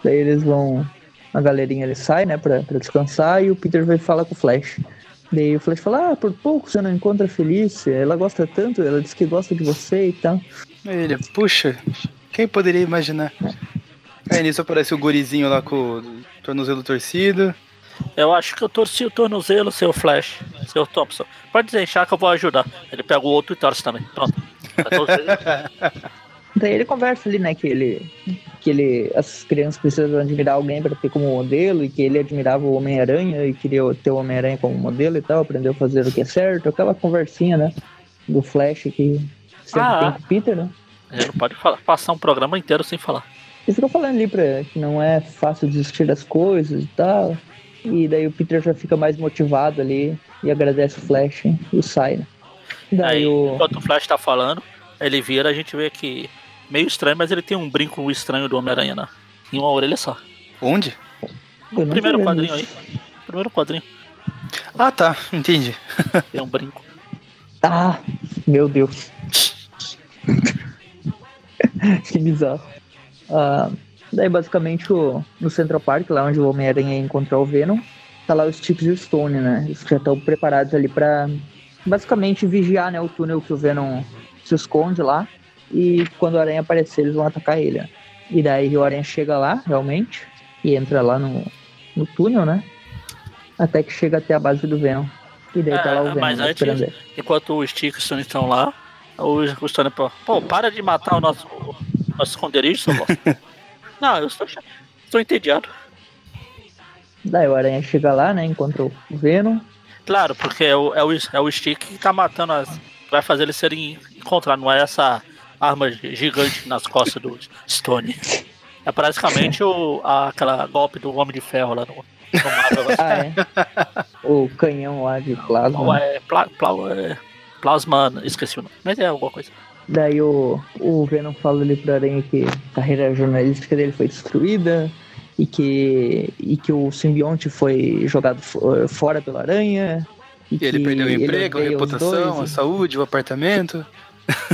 Daí eles vão. A galerinha ele sai, né, pra, pra descansar. E o Peter vai falar com o Flash. Daí o Flash fala: Ah, por pouco você não encontra a Felícia. Ela gosta tanto, ela disse que gosta de você e tal. Ele, puxa, quem poderia imaginar? Aí nisso aparece o gurizinho lá com o tornozelo torcido. Eu acho que eu torci o tornozelo, seu Flash, seu Thompson. Pode deixar que eu vou ajudar. Ele pega o outro e torce também. Pronto. Daí ele conversa ali, né, que ele. Que ele. As crianças precisam admirar alguém pra ter como modelo. E que ele admirava o Homem-Aranha e queria ter o Homem-Aranha como modelo e tal. Aprendeu a fazer o que é certo. Aquela conversinha, né? Do Flash que sempre Ah. tem com o Peter, né? Ele não pode falar- passar um programa inteiro sem falar. E fica falando ali pra que não é fácil desistir das coisas e tal. E daí o Peter já fica mais motivado ali e agradece o Flash e sai, né? Daí Aí, o. enquanto o Flash tá falando, ele vira, a gente vê que meio estranho, mas ele tem um brinco estranho do Homem-Aranha na em uma orelha só. Onde? Não Primeiro quadrinho isso. aí. Primeiro quadrinho. Ah, tá, entendi. Tem um brinco. Ah, meu Deus. que bizarro. Ah, daí, basicamente, o, no Central Park, lá onde o Homem-Aranha encontrou o Venom, tá lá os Sticks e o Stone, né? Eles já estão preparados ali pra, basicamente, vigiar né, o túnel que o Venom se esconde lá. E quando o Aranha aparecer, eles vão atacar ele. Né? E daí o Aranha chega lá, realmente, e entra lá no, no túnel, né? Até que chega até a base do Venom. E daí tá lá o É, Venom mas antes, ele. enquanto o Stick e o Stone estão lá, o, o Stone pô, para de matar o nosso, o nosso esconderijo, seu. Não, eu estou, estou entediado. Daí o Aranha chega lá, né? Encontra o Venom. Claro, porque é o, é o, é o Stick que tá matando as. Vai fazer eles serem encontrados, não é essa arma gigante nas costas do Stone. É praticamente o, a- aquela golpe do Homem de Ferro lá no, no Marvel. Ah, é. o canhão lá de plasma. Ou é, pla, pla, é Plasma, esqueci o nome, mas é alguma coisa. Daí o, o Venom fala ali pro Aranha que a carreira jornalística dele foi destruída e que, e que o simbionte foi jogado fo- fora pelo Aranha. E E ele perdeu o emprego, a reputação, a dois, saúde, o apartamento.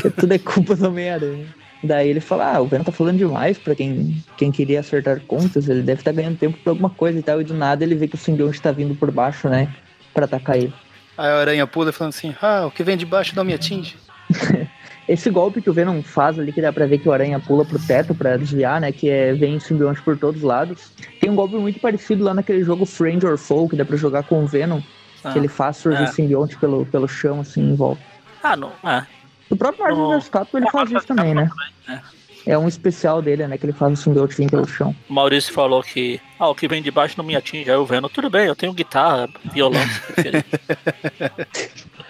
Que tudo é culpa do Homem-Aranha. Daí ele fala, ah, o Venom tá falando demais pra quem, quem queria acertar contas, ele deve estar ganhando tempo por alguma coisa e tal, e do nada ele vê que o simbionte tá vindo por baixo, né, pra atacar ele. Aí a aranha pula falando assim: Ah, o que vem de baixo não me atinge. Esse golpe que o Venom faz ali, que dá pra ver que o Aranha pula pro teto pra desviar, né? Que é vem simbionte por todos os lados. Tem um golpe muito parecido lá naquele jogo Friend or Foe, que dá pra jogar com o Venom, Ah, que ele faz surgir é. simbionte pelo, pelo chão, assim, em volta. ah não. É. O próprio Marvel No- vs. Capcom ele faz isso também, né? É um especial dele, né? Que ele faz o simbionte vir pelo chão. O Maurício falou que ah, o que vem de baixo não me atinge. Aí o Venom, tudo bem, eu tenho guitarra, violão. se preferir."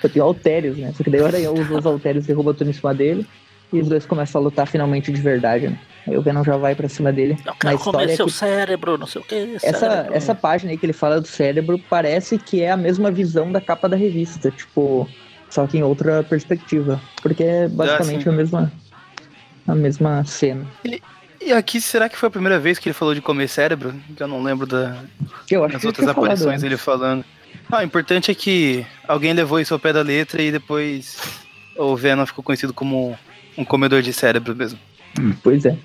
Eu tenho altérios, né? Só que daí o Aranha usa os altérios e derruba tudo em cima dele. E os dois começam a lutar finalmente de verdade, né? Aí o Venom já vai pra cima dele. Eu quero história comer é seu que cérebro, não sei o que. Essa, essa página aí que ele fala do cérebro parece que é a mesma visão da capa da revista, tipo, só que em outra perspectiva. Porque é basicamente sim. a mesma a mesma cena. E aqui, será que foi a primeira vez que ele falou de comer cérebro? Que eu não lembro da, Eu acho das que ele outras aparições dele falando. Ah, o importante é que alguém levou isso ao pé da letra e depois o Venom ficou conhecido como um comedor de cérebro mesmo. Pois é.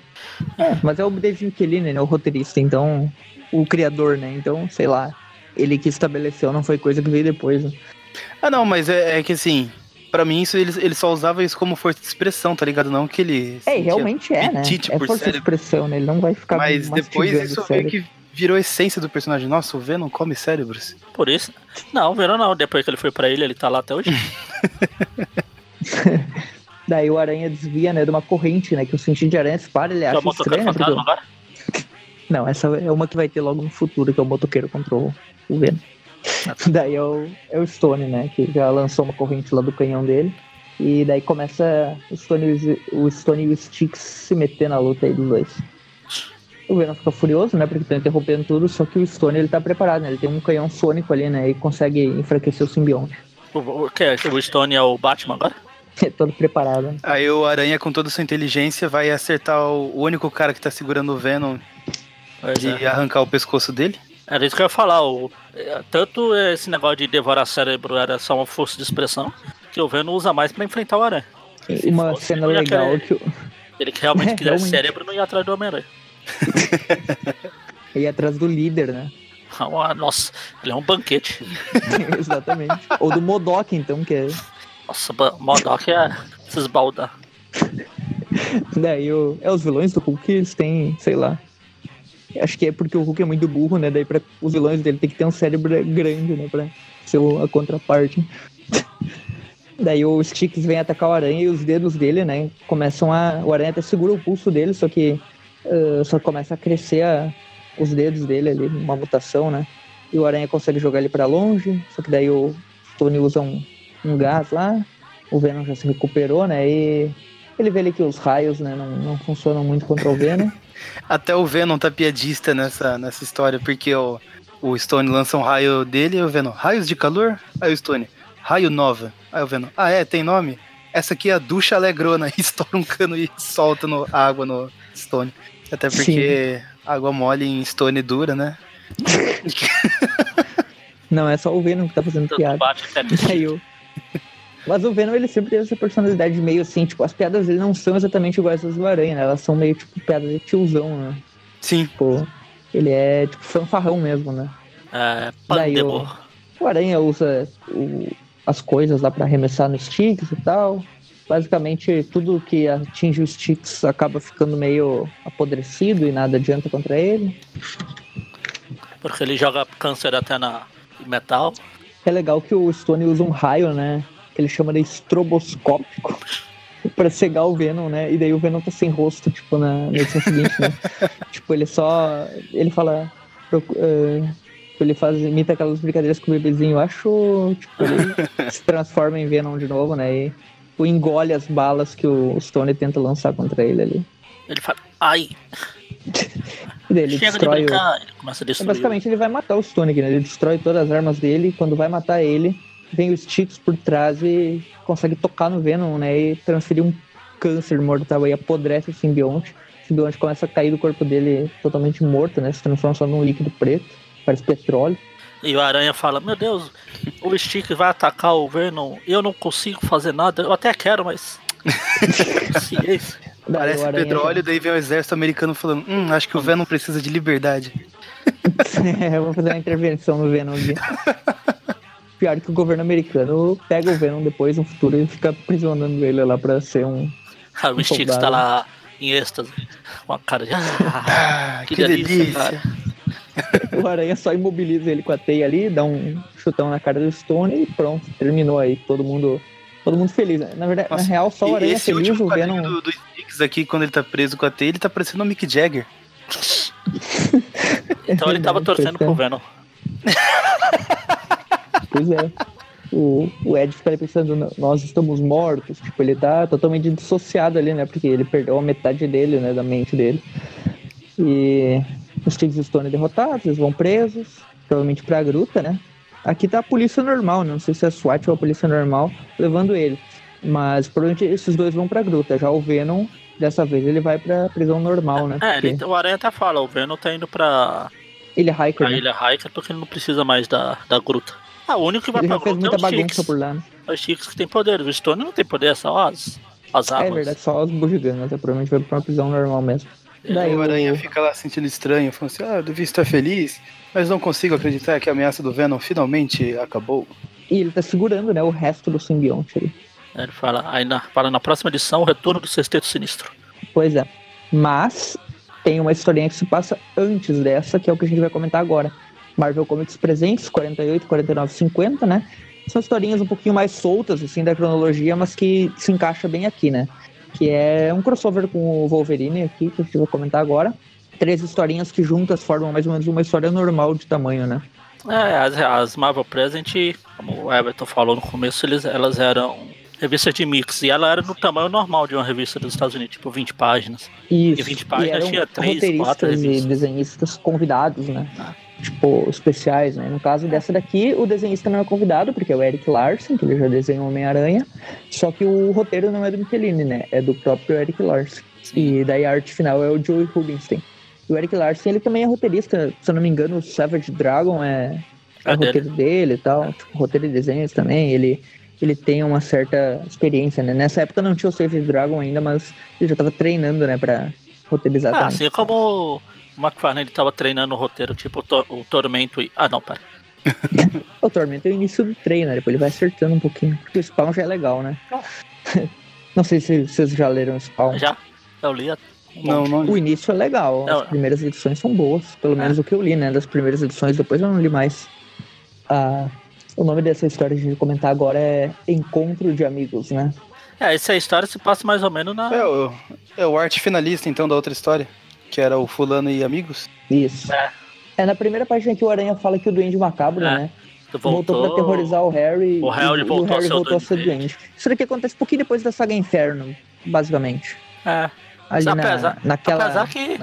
É, mas é o David Michelini, né, o roteirista, então o criador, né? Então, sei lá, ele que estabeleceu, não foi coisa que veio depois. Né? Ah, não, mas é, é que assim, pra mim isso ele, ele só usava isso como força de expressão, tá ligado? Não que ele. É, realmente é, né? É força de cérebro. expressão, né? Ele não vai ficar Mas depois isso meio que virou a essência do personagem. Nossa, o Venom come cérebros. Por isso. Não, o Venom não. Depois que ele foi pra ele, ele tá lá até hoje. Daí o aranha desvia, né, de uma corrente, né? Que o sentido de aranha dispara, ele Que é acha estranho, né? porque- fantasma agora. Não, essa é uma que vai ter logo no futuro, que é o motoqueiro contra o Venom. daí é o, é o Stone, né? Que já lançou uma corrente lá do canhão dele. E daí começa o Stone, e os- o Stone e o Sticks se meter na luta aí dos dois. O Venom fica furioso, né? Porque tá interrompendo tudo, só que o Stone ele tá preparado, né? Ele tem um canhão sônico ali, né? E consegue enfraquecer o simbionte. O, o, que é? o Stone é o Batman agora? É todo preparado. né? Aí o Aranha, com toda a sua inteligência, vai acertar o, o único cara que tá segurando o Venom Pois de é. arrancar o pescoço dele. Era isso que eu ia falar. O, é, tanto esse negócio de devorar cérebro era só uma força de expressão, que o Venom usa mais pra enfrentar o Aranha. E uma fosse, cena eu legal querer- que o- Ele que realmente É, quisesse realmente. cérebro não ia atrás do Homem-Aranha. ia atrás do líder, né? Ah, Nossa, ele é um banquete. Exatamente. Ou do Modok, então, que é. Nossa, Modok é esses balda. Daí o, é os vilões do Hulk, eles têm, sei lá. Acho que é porque o Hulk é muito burro, né? Daí pra, os vilões dele tem que ter um cérebro grande, né? Pra ser a contraparte. Daí o Sticks vem atacar o aranha e os dedos dele, né? Começam a. O aranha até segura o pulso dele, só que ah, só começa a crescer a- os dedos dele ali, uma mutação, né? E o aranha consegue jogar ele pra longe, só que daí o Tony usa um, um gás lá, o Venom já se recuperou, né? E ele vê ali que os raios, né, não, não funcionam muito contra o Venom. Até o Venom tá piadista nessa, nessa história, porque o, o Stone lança um raio dele e o Venom, raios de calor? Aí o Stone, raio nova. Aí o Venom, ah é, tem nome? Essa aqui é a ducha alegrona, e estoura um cano e solta no, a água no Stone. Até porque água mole em Stone dura, né? Não, é só o Venom que tá fazendo Tanto piada. bate até Aí o... Mas o Venom, ele sempre teve essa personalidade meio assim, tipo, as piadas dele não são exatamente iguais às do Aranha, né? Elas são meio, tipo, piadas de tiozão, né? Sim, Tipo, ele é, tipo, fanfarrão mesmo, né? É, Daí o, o Aranha usa o- as coisas lá pra arremessar no Sticks e tal. Basicamente, tudo que atinge os Sticks acaba ficando meio apodrecido e nada adianta contra ele. Porque ele joga câncer até na metal. É legal que o Stone usa um raio, né? Que ele chama de estroboscópico. pra cegar o Venom, né? E daí o Venom tá sem rosto, tipo, na, na edição seguinte, né? tipo, ele só. Ele fala. Uh, ele faz, imita aquelas brincadeiras com o bebezinho, acho. Tipo, ele se transforma em Venom de novo, né? E tipo, engole as balas que o Stone tenta lançar contra ele ali. Ele fala, ai. e daí ele Chega destrói de brincar, o... ele começa a destruir. Basicamente ele vai matar o Stone, né? Ele destrói todas as armas dele e quando vai matar ele, vem os Sticks por trás e consegue tocar no Venom, né? E transferir um câncer mortal aí, apodrece o simbionte. O simbionte começa a cair do corpo dele totalmente morto, né? Se transforma só num líquido preto, parece petróleo. E o Aranha fala, meu Deus, o Stick vai atacar o Venom, eu não consigo fazer nada, eu até quero, mas. Ciência. Parece petróleo, daí vem o exército americano falando, hum, acho que o Venom precisa de liberdade. é, vou fazer uma intervenção no Venom aqui. Pior que o governo americano pega o Venom depois, no futuro, e fica aprisionando ele lá pra ser um. Ah, o um Sticks tá lá em êxtase, com a cara de. Ah, que, que delícia! delícia. o Aranha só imobiliza ele com a teia ali, dá um chutão na cara do Stone e pronto, terminou aí. Todo mundo todo mundo feliz. Na verdade, Nossa, na real, só o Aranha esse feliz, o Venom... do, do Sticks aqui, quando ele tá preso com a teia, ele tá parecendo o Mick Jagger. então ele tava torcendo pro Venom. Pois é. O, o Ed fica ali pensando, nós estamos mortos. Tipo, ele tá totalmente dissociado ali, né? Porque ele perdeu a metade dele, né? Da mente dele. E os Tigres Stone derrotados, eles vão presos, provavelmente pra gruta, né? Aqui tá a polícia normal, né? não sei se é a SWAT ou a polícia normal, levando ele. Mas provavelmente esses dois vão pra gruta. Já o Venom, dessa vez, ele vai pra prisão normal, né? É, porque... o Aranha até fala, o Venom tá indo pra. Ilha Hiker. A né? Ilha Hiker, porque ele não precisa mais da, da gruta. Ah, o único que vai ele pra fez muita é bagunça por lá, né? Os Chicos que tem poder, o Stone não tem poder, é só as, as armas. É verdade, só os bugigangas, é, provavelmente vai pra uma prisão normal mesmo. Daí o Aranha fica lá sentindo estranho, falando assim, ah, eu devia estar feliz, mas não consigo acreditar que a ameaça do Venom finalmente acabou. E ele tá segurando, né, o resto do simbionte ali. É, ele fala, aí na, fala na próxima edição, o retorno do sexteto sinistro. Pois é. Mas tem uma historinha que se passa antes dessa, que é o que a gente vai comentar agora. Marvel Comics presentes, 48, 49, 50, né? São historinhas um pouquinho mais soltas, assim, da cronologia, mas que se encaixa bem aqui, né? que é um crossover com o Wolverine aqui, que a gente vai comentar agora. Três historinhas que juntas formam mais ou menos uma história normal de tamanho, né? É, as, as Marvel Present, como o Everton falou no começo, eles, elas eram revistas de mix, e ela era no tamanho normal de uma revista dos Estados Unidos, tipo 20 páginas. Isso. E 20 páginas e tinha 3, 4 revistas. e desenhistas convidados, né? Ah tipo, especiais, né? No caso dessa daqui, o desenhista não é convidado, porque é o Eric Larson, que ele já desenhou Homem-Aranha, só que o roteiro não é do Michelini, né? É do próprio Eric Larson. E daí a arte final é o Joey Rubinstein. E o Eric Larson, ele também é roteirista, se eu não me engano, o Savage Dragon é, é, é o roteiro dele e tal, tipo, roteiro de desenhos também, ele ele tem uma certa experiência, né? Nessa época não tinha o Savage Dragon ainda, mas ele já tava treinando, né, pra roteirizar ah, também. assim como McFarlane tava treinando o roteiro, tipo o, tor o Tormento e. Ah, não, pera. o Tormento é o início do treino, né? Depois ele vai acertando um pouquinho. Porque o Spawn já é legal, né? não sei se vocês já leram o Spawn. Já, eu li. Um não, não. O início é legal, não. as primeiras edições são boas, pelo menos é. o que eu li, né? Das primeiras edições, depois eu não li mais. Ah, o nome dessa história que a gente vai comentar agora é Encontro de Amigos, né? É, essa história se passa mais ou menos na. É o, é o arte finalista, então, da outra história que era o Fulano e Amigos. Isso. É. é na primeira página que o Aranha fala que o Duende Macabro, é. né? Voltou, voltou pra terrorizar o Harry. O Harry, e, voltou, o Harry voltou a ser Duende. Isso daqui acontece um pouquinho depois da saga Inferno, basicamente. É. Ali apesar, na, naquela. Apesar que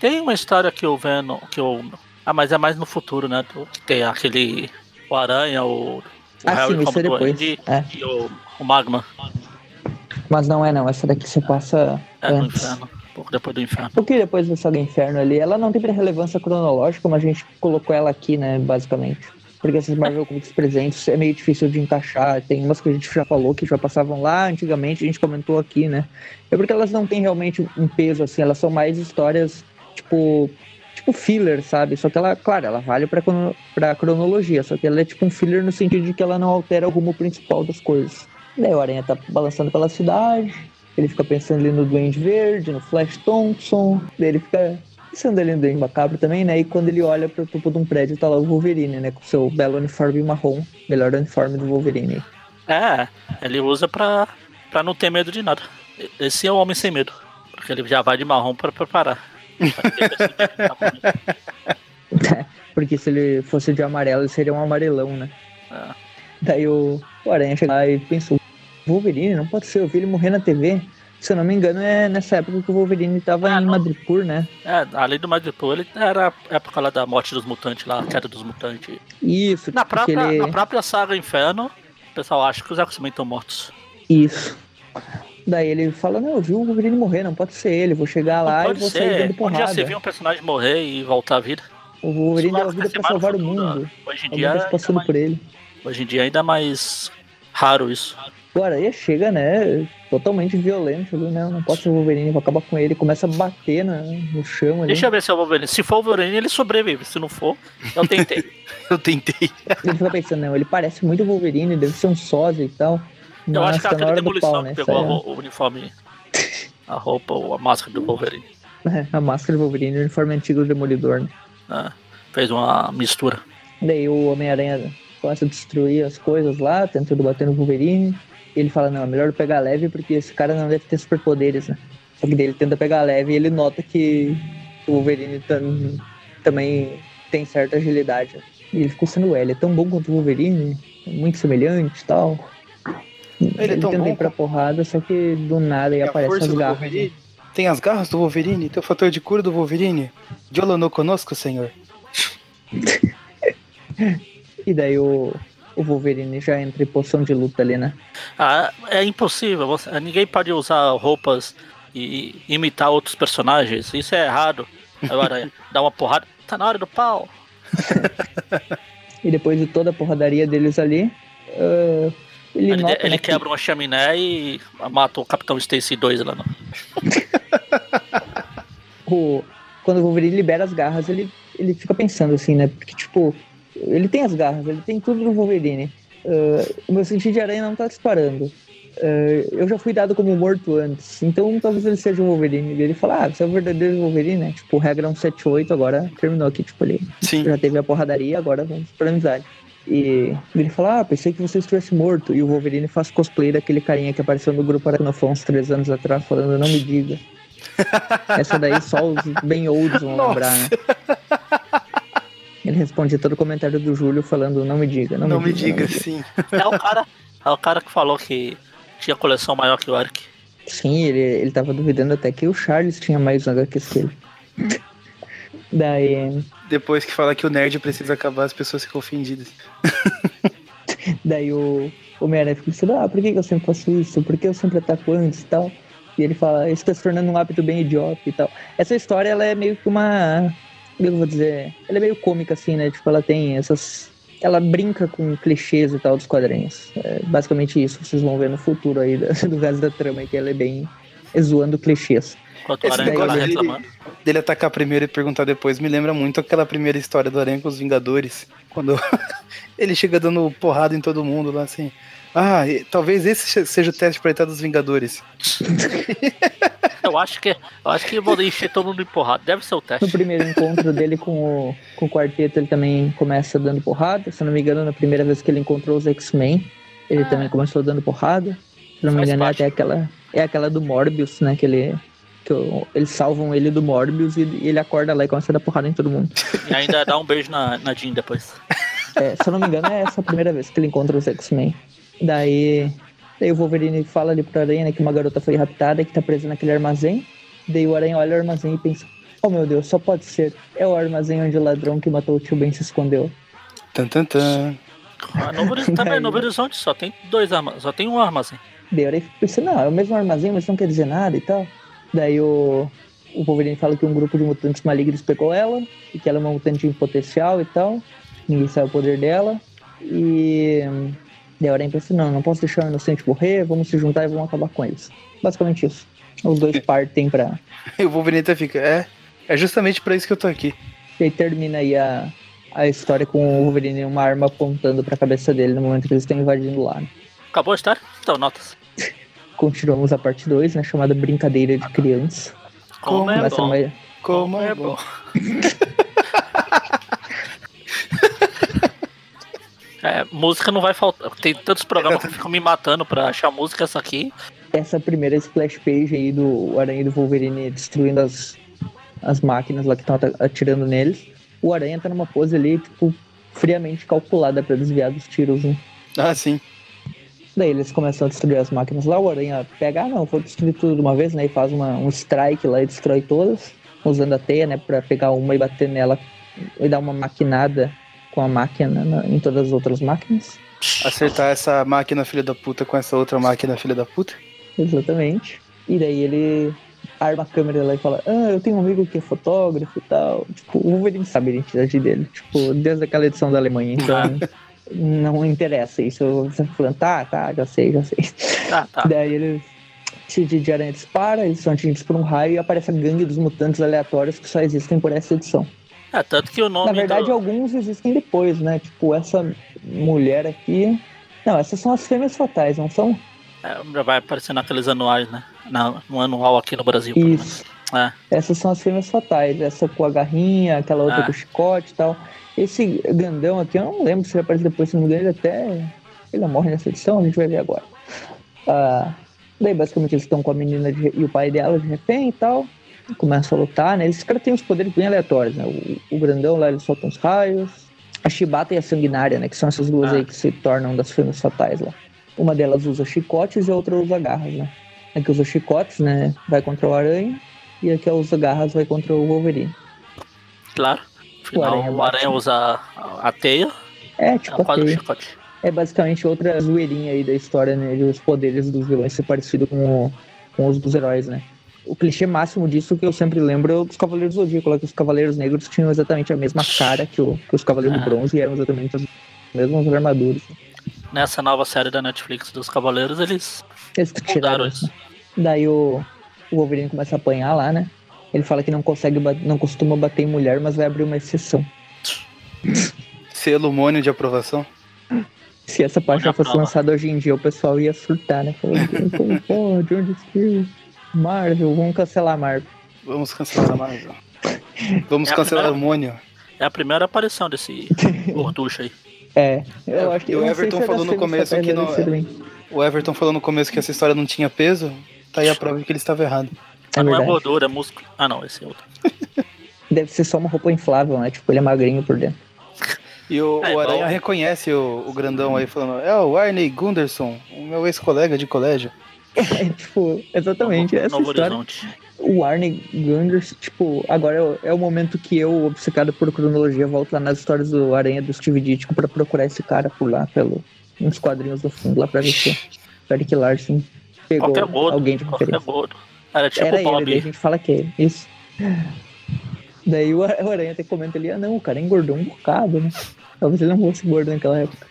tem uma história que o Venom. Que o, ah, mas é mais no futuro, né? Que tem aquele. O Aranha, o. o ah, Harry sim, como é depois. Duende é. e o, o Magma. Mas não é não, essa daqui você passa. É antes. no inferno pouco depois do inferno. Pouquinho depois do Saga Inferno ali. Ela não tem relevância cronológica, mas a gente colocou ela aqui, né, basicamente. Porque essas Marvel Comics presentes é meio difícil de encaixar. Tem umas que a gente já falou que já passavam lá antigamente, a gente comentou aqui, né? É porque elas não têm realmente um peso, assim, elas são mais histórias, tipo, tipo filler, sabe? Só que ela, claro, ela vale pra, pra cronologia, só que ela é tipo um filler no sentido de que ela não altera o rumo principal das coisas. Daí o Aranha tá balançando pela cidade, ele fica pensando ali no Duende Verde, no Flash Thompson, daí ele fica pensando ali no Duende Macabro também, né? E quando ele olha pro topo de um prédio, tá lá o Wolverine, né? Com seu belo uniforme marrom, melhor uniforme do Wolverine. É, ele usa pra, pra não ter medo de nada. Esse é o homem sem medo. Porque ele já vai de marrom pra preparar. porque se ele fosse de amarelo, ele seria um amarelão, né? É. Daí o, o Aranha chega lá e pensou, Wolverine, não pode ser, eu vi ele morrer na TV. Se eu não me engano, é nessa época que o Wolverine tava Ah, em não. Madripoor, né? É, além do Madripoor, ele era a época lá da morte dos mutantes, lá, a queda dos mutantes. Isso, Na própria, ele... na própria saga Inferno, o pessoal acha que os X-Men estão mortos. Isso. Daí ele fala, não, eu vi o Wolverine morrer, não pode ser ele, vou chegar lá e vou sair ser. dando Um dia porrada. você viu um personagem morrer e voltar à vida. O Wolverine deu a vida pra salvar o mundo. Hoje em O dia, passando mais, por ele. hoje em dia ainda mais raro isso. O Aranha chega, né, totalmente violento ali, né, não pode ser o Wolverine, vou acabar com ele, começa a bater na- no chão ali. Deixa eu ver se é o Wolverine. Se for o Wolverine, ele sobrevive. Se não for, eu tentei. Eu tentei. Ele fica pensando, não, ele parece muito Wolverine, deve ser um sósia e tal. eu acho que é aquele demolição pau, que né? pegou Sai- ro- o uniforme, a roupa ou a máscara do Wolverine. É, a máscara do Wolverine, o uniforme antigo do Demolidor, né? né? Fez uma mistura. Daí o Homem-Aranha começa a destruir as coisas lá, tentando bater no Wolverine. Ele fala, não, é melhor pegar leve porque esse cara não deve ter superpoderes, né? Só que daí ele tenta pegar leve e ele nota que o Wolverine tam- também tem certa agilidade. né? E ele ficou sendo, ué, ele é tão bom quanto o Wolverine, é muito semelhante e tal. Ele é tão tenta bom ir pra porrada, só que do nada aí aparece as garras. Wolverine. Tem as garras do Wolverine, tem o fator de cura do Wolverine. Yolo no conosco, senhor. E daí o, o Wolverine já entra em poção de luta ali, né? Ah, é impossível. Ninguém pode usar roupas e imitar outros personagens. Isso é errado. Agora, dá uma porrada. Tá na hora do pau. E depois de toda a porradaria deles ali, ah, ele, Ele, ele né, que quebra uma chaminé e mata o Capitão Stacy 2 lá. No... o- quando o Wolverine libera as garras, ele, ele fica pensando assim, né? Porque, tipo, ele tem as garras, ele tem tudo do Wolverine. Ah, o meu sentido de aranha não tá disparando. Ah, eu já fui dado como morto antes, então talvez ele seja o Wolverine. E ele fala, ah, você é o verdadeiro Wolverine, né? Tipo, regra 178, agora terminou aqui, tipo, ele Sim. já teve a porradaria, agora vamos pra amizade. E ele fala, ah, pensei que você estivesse morto. E o Wolverine faz cosplay daquele carinha que apareceu no grupo Aracnofon uns três anos atrás, falando, não me diga. Essa daí só os bem olds vão Nossa. lembrar, né? Ele responde todo o comentário do Júlio falando, não me diga, não, Não me diga. diga, sim. É o cara, é o cara que falou que tinha coleção maior que o Eric. Sim, ele, ele tava duvidando até que o Charles tinha mais HQs que ele. Daí, Depois que fala que o nerd precisa acabar, as pessoas ficam ofendidas. Daí o o Homem-Aranha fica pensando, ah, por que que eu sempre faço isso? Por que eu sempre ataco antes e tal? E ele fala, isso tá se tornando um hábito bem idiota e tal. Essa história, ela é meio que uma... Como eu vou dizer? Ela é meio cômica, assim, né? Tipo, ela tem essas... Ela brinca com clichês e tal dos quadrinhos. É basicamente isso, vocês vão ver no futuro aí do, do resto da trama, que ela é bem zoando clichês. O Esse Aranha tá negócio dele- reclamando. Dele atacar primeiro e perguntar depois me lembra muito aquela primeira história do Aranha com os Vingadores. Quando ele chega dando porrada em todo mundo lá assim. Ah, e- talvez esse seja o teste pra entrar dos Vingadores. Eu acho que eu acho que eu vou encher todo mundo de porrada. Deve ser o No teste. primeiro encontro dele com o, com o quarteto, ele também começa dando porrada. Se eu não me engano, na primeira vez que ele encontrou os X-Men, ele Ah. também começou dando porrada. Se não me engano, é até aquela, é aquela do Morbius, né? Que ele. Que o- eles salvam ele do Morbius e, e ele acorda lá e começa a dar porrada em todo mundo. E ainda dá um beijo na, na Jean depois. É, se eu não me engano, é essa a primeira vez que ele encontra os X-Men. Daí, daí o Wolverine fala ali pro Aranha né, que uma garota foi raptada e que tá presa naquele armazém. Daí o Aranha olha o armazém e pensa: Oh meu Deus, só pode ser. É o armazém onde o ladrão que matou o tio Ben se escondeu. Tan, tan, tan. Ah, Novo Horizonte, também, Novo Horizonte só tem dois armazéns, só tem um armazém. Daí o Aranha pensa: Não, é o mesmo armazém, mas não quer dizer nada e tal. Daí o, o Wolverine fala que um grupo de mutantes malignos pegou ela e que ela é uma mutante em potencial e tal. Ninguém sabe o poder dela. E daí o Aranha pensa: Não, não posso deixar o inocente morrer, vamos se juntar e vamos acabar com eles. Basicamente isso. Os dois partem pra. E o Wolverine até fica. É, é justamente pra isso que eu tô aqui. E aí termina aí a, a história com o Wolverine e uma arma apontando pra cabeça dele no momento que eles estão invadindo lá. né? Acabou a história? Então, notas. Continuamos a parte 2, né? Chamada Brincadeira de Criança. Como é Começa bom. numa- Como é bom. É, música não vai faltar. Tem tantos programas que ficam me matando pra achar música essa aqui. essa primeira splash page aí do Aranha e do Wolverine destruindo as, as máquinas lá que estão atirando neles. O Aranha tá numa pose ali, tipo, friamente calculada pra desviar dos tiros, né? Ah, sim. Daí eles começam a destruir as máquinas lá, o Aranha pega, ah não, vou destruir tudo de uma vez, né? E faz uma, um strike lá e destrói todas, usando a teia, né? Pra pegar uma e bater nela e dar uma maquinada com a máquina na- em todas as outras máquinas. Acertar essa máquina filha da puta com essa outra máquina filha da puta. Exatamente. E daí ele arma a câmera lá e fala: Ah, eu tenho um amigo que é fotógrafo e tal. Tipo, o Wolverine sabe a identidade dele. Tipo, desde aquela edição da Alemanha. Então, não interessa isso. Você tá falando, tá, tá, já sei, já sei. Tá, tá. Daí eles. Esse de aranha dispara, eles são atingidos por um raio e aparece a gangue dos mutantes aleatórios que só existem por essa edição. É, tanto que o nome. Na verdade, do... alguns existem depois, né? Tipo, essa mulher aqui. Não, essas são as fêmeas fatais, não são? é, já vai aparecer naqueles anuais, né? Na, no anual aqui no Brasil. Isso. É. Essas são as fêmeas fatais. Essa com a garrinha, aquela outra Ah. com o chicote e tal. Esse grandão aqui, eu não lembro se ele aparece depois, se não me engano, ele até. Ele morre nessa edição, a gente vai ver agora. Ah, daí, basicamente, eles estão com a menina de- e o pai dela de refém e tal. Começam a lutar, né? Esses caras têm uns poderes bem aleatórios, né? O, o grandão lá, ele solta uns raios. A Chibata e a Sanguinária, né? Que são essas duas Ah. aí que se tornam das fêmeas fatais lá. Uma delas usa chicotes e a outra usa garras, né? A que usa chicotes, né? Vai contra o aranha. E a que usa garras vai contra o Wolverine. Claro. Afinal, O Aranha o. Aranha usa a a teia. É, tipo, um aquele- chicote. é basicamente outra zoeirinha aí da história, né? De os poderes dos vilões ser parecido com, o- com os dos heróis, né? O clichê máximo disso que eu sempre lembro é dos Cavaleiros do Zodíaco, lá que os Cavaleiros Negros tinham exatamente a mesma cara que, o- que os Cavaleiros Ah. de Bronze e eram exatamente as mesmas armaduras. Nessa nova série da Netflix dos Cavaleiros, eles Eles mudaram isso. Daí o, o Wolverine começa a apanhar lá, né? Ele fala que não consegue, não costuma bater em mulher, mas vai abrir uma exceção. Selo mônio de aprovação. Se essa página Olha fosse lançada hoje em dia, o pessoal ia surtar, né? Falando, como pode, onde que Marvel, vamos cancelar a Marvel. Vamos cancelar a Marvel. Vamos É cancelar primeira- o mônio. É a primeira aparição desse gorducho aí. É, eu É, acho que e o Everton se é falou no fêmeas começo que não- também. O Everton falou no começo que essa história não tinha peso. Tá aí a prova de que ele estava errado. É não é gordura, é músculo. Ah, não, esse é outro. Deve ser só uma roupa inflável, né? Tipo, ele é magrinho por dentro. E o, É, o Aranha igual- reconhece o, o grandão aí, falando: É o Arney Gunderson, o meu ex-colega de colégio. É, tipo, exatamente, Novo, essa Novo história. Horizonte. O Arne Gunders, tipo, agora é o, é o momento que eu, obcecado por cronologia, volto lá nas histórias do Aranha do Steve Ditko pra procurar esse cara por lá, pelo, uns quadrinhos do fundo lá pra ver se o Eric Larson pegou gordo. alguém de referência. Era tipo Era ele, daí a Bob. gente fala que é. Isso. Daí o Ar- o Aranha até comenta ali, ah não, o cara engordou um bocado, né? Talvez ele não fosse gordo naquela época.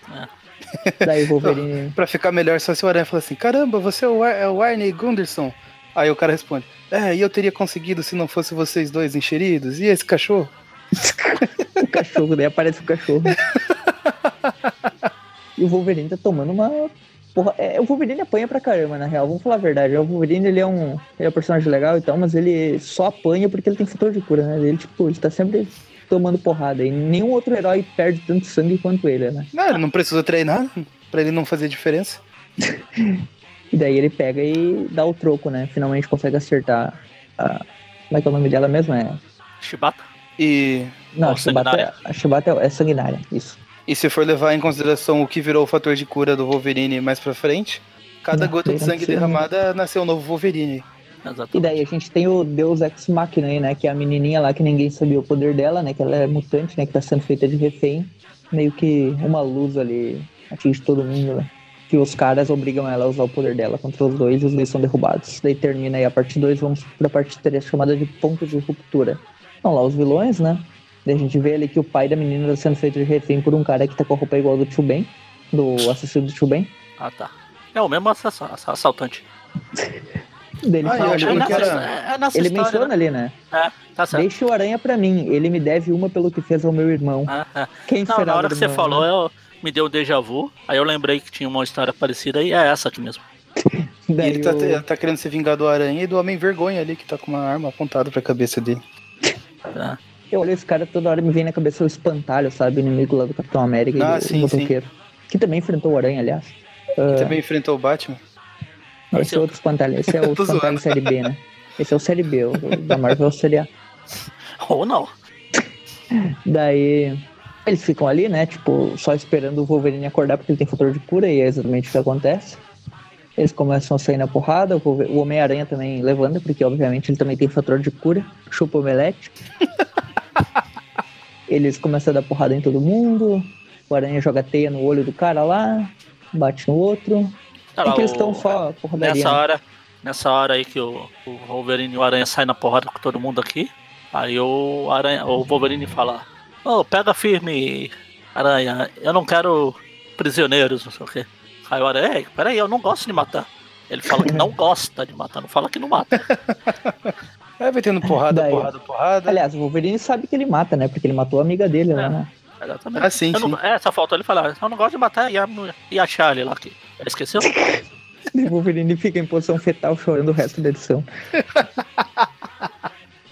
Daí o Wolverine. Pra ficar melhor, só se o Aranha falar assim: Caramba, você é o, Ar é o Arney Gunderson. Aí o cara responde: É, e eu teria conseguido se não fosse vocês dois encheridos. E esse cachorro? o cachorro, daí aparece o cachorro. e o Wolverine tá tomando uma. Porra, é, o Wolverine apanha pra caramba, na real. Vamos falar a verdade. O Wolverine ele é um. Ele é um personagem legal e tal, mas ele só apanha porque ele tem fator de cura, né? Ele, tipo, ele tá sempre tomando porrada. E nenhum outro herói perde tanto sangue quanto ele, né? Não, ele não precisa treinar pra ele não fazer diferença. E daí ele pega e dá o troco, né? Finalmente consegue acertar a. Como é que é o nome dela mesmo? É. Chibata. E, Não, Ó, a Shibata, sanguinária. a Shibata é, é sanguinária, isso. e se for levar em consideração o que virou o fator de cura do Wolverine mais pra frente, cada Não, gota de sangue precisa, derramada nasceu um novo Wolverine. Exatamente. E daí a gente tem o Deus Ex Machina aí, né? Que é a menininha lá que ninguém sabia o poder dela, né? Que ela é mutante, né? Que tá sendo feita de refém. Meio que uma luz ali atinge todo mundo, né? Que os caras obrigam ela a usar o poder dela contra os dois e os dois são derrubados. Daí termina aí a parte 2, vamos pra parte 3, chamada de ponto de ruptura. Estão lá os vilões, né? Daí a gente vê ali que o pai da menina tá sendo feito de refém por um cara que tá com a roupa igual do Tio Ben, do assassino do Tio Ben. Ah, tá. É o mesmo assa- assa- assaltante. Daí ele Ah, fala, achei É que nessa, era- é nessa ele história, menciona né? ali, né? É, tá certo. Deixa o aranha pra mim, ele me deve uma pelo que fez ao meu irmão. É, é. Quem Não, será na hora que você irmão, falou, né? eu, me deu um déjà vu. Aí eu lembrei que tinha uma história parecida e é essa aqui mesmo. E ele tá, o- tá querendo se vingar do aranha e do homem vergonha ali, que tá com uma arma apontada pra cabeça dele. Tá? Eu olho esse cara toda hora me vem na cabeça o espantalho, sabe? O inimigo lá do Capitão América Ah, e do sim. Que também enfrentou o Aranha, aliás. Ele também enfrentou o Batman. Esse é outro espantalho. Esse é o Tô espantalho série B, né? Esse é o série B, o da Marvel é o série A. Ou não. Daí eles ficam ali, né? Tipo, só esperando o Wolverine acordar porque ele tem fator de cura e é exatamente o que acontece. Eles começam a sair na porrada, o Homem-Aranha também levanta, porque obviamente ele também tem fator de cura, chupa o omelete. Eles começam a dar porrada em todo mundo, o Aranha joga teia no olho do cara lá, bate no outro. Tá É lá, que eles estão só porradaria. Nessa hora, nessa hora aí que o, o Wolverine e o Aranha saem na porrada com todo mundo aqui, aí o, Aranha, o Wolverine fala: Ô, pega firme, Aranha, eu não quero prisioneiros, não sei o quê. Aí o Aranha, ei, peraí, eu não gosto de matar. Ele fala que não gosta de matar, não fala que não mata. Aí vai tendo porrada, Daí- porrada, porrada. Aliás, o Wolverine sabe que ele mata, né? Porque ele matou a amiga dele lá, É. né? Exatamente. Ah, sim, Eu não- sim. é, só faltou ele falar, eu não gosto de matar e a, e a Charlie lá que. Esqueceu? O Wolverine fica em posição fetal chorando o resto da edição.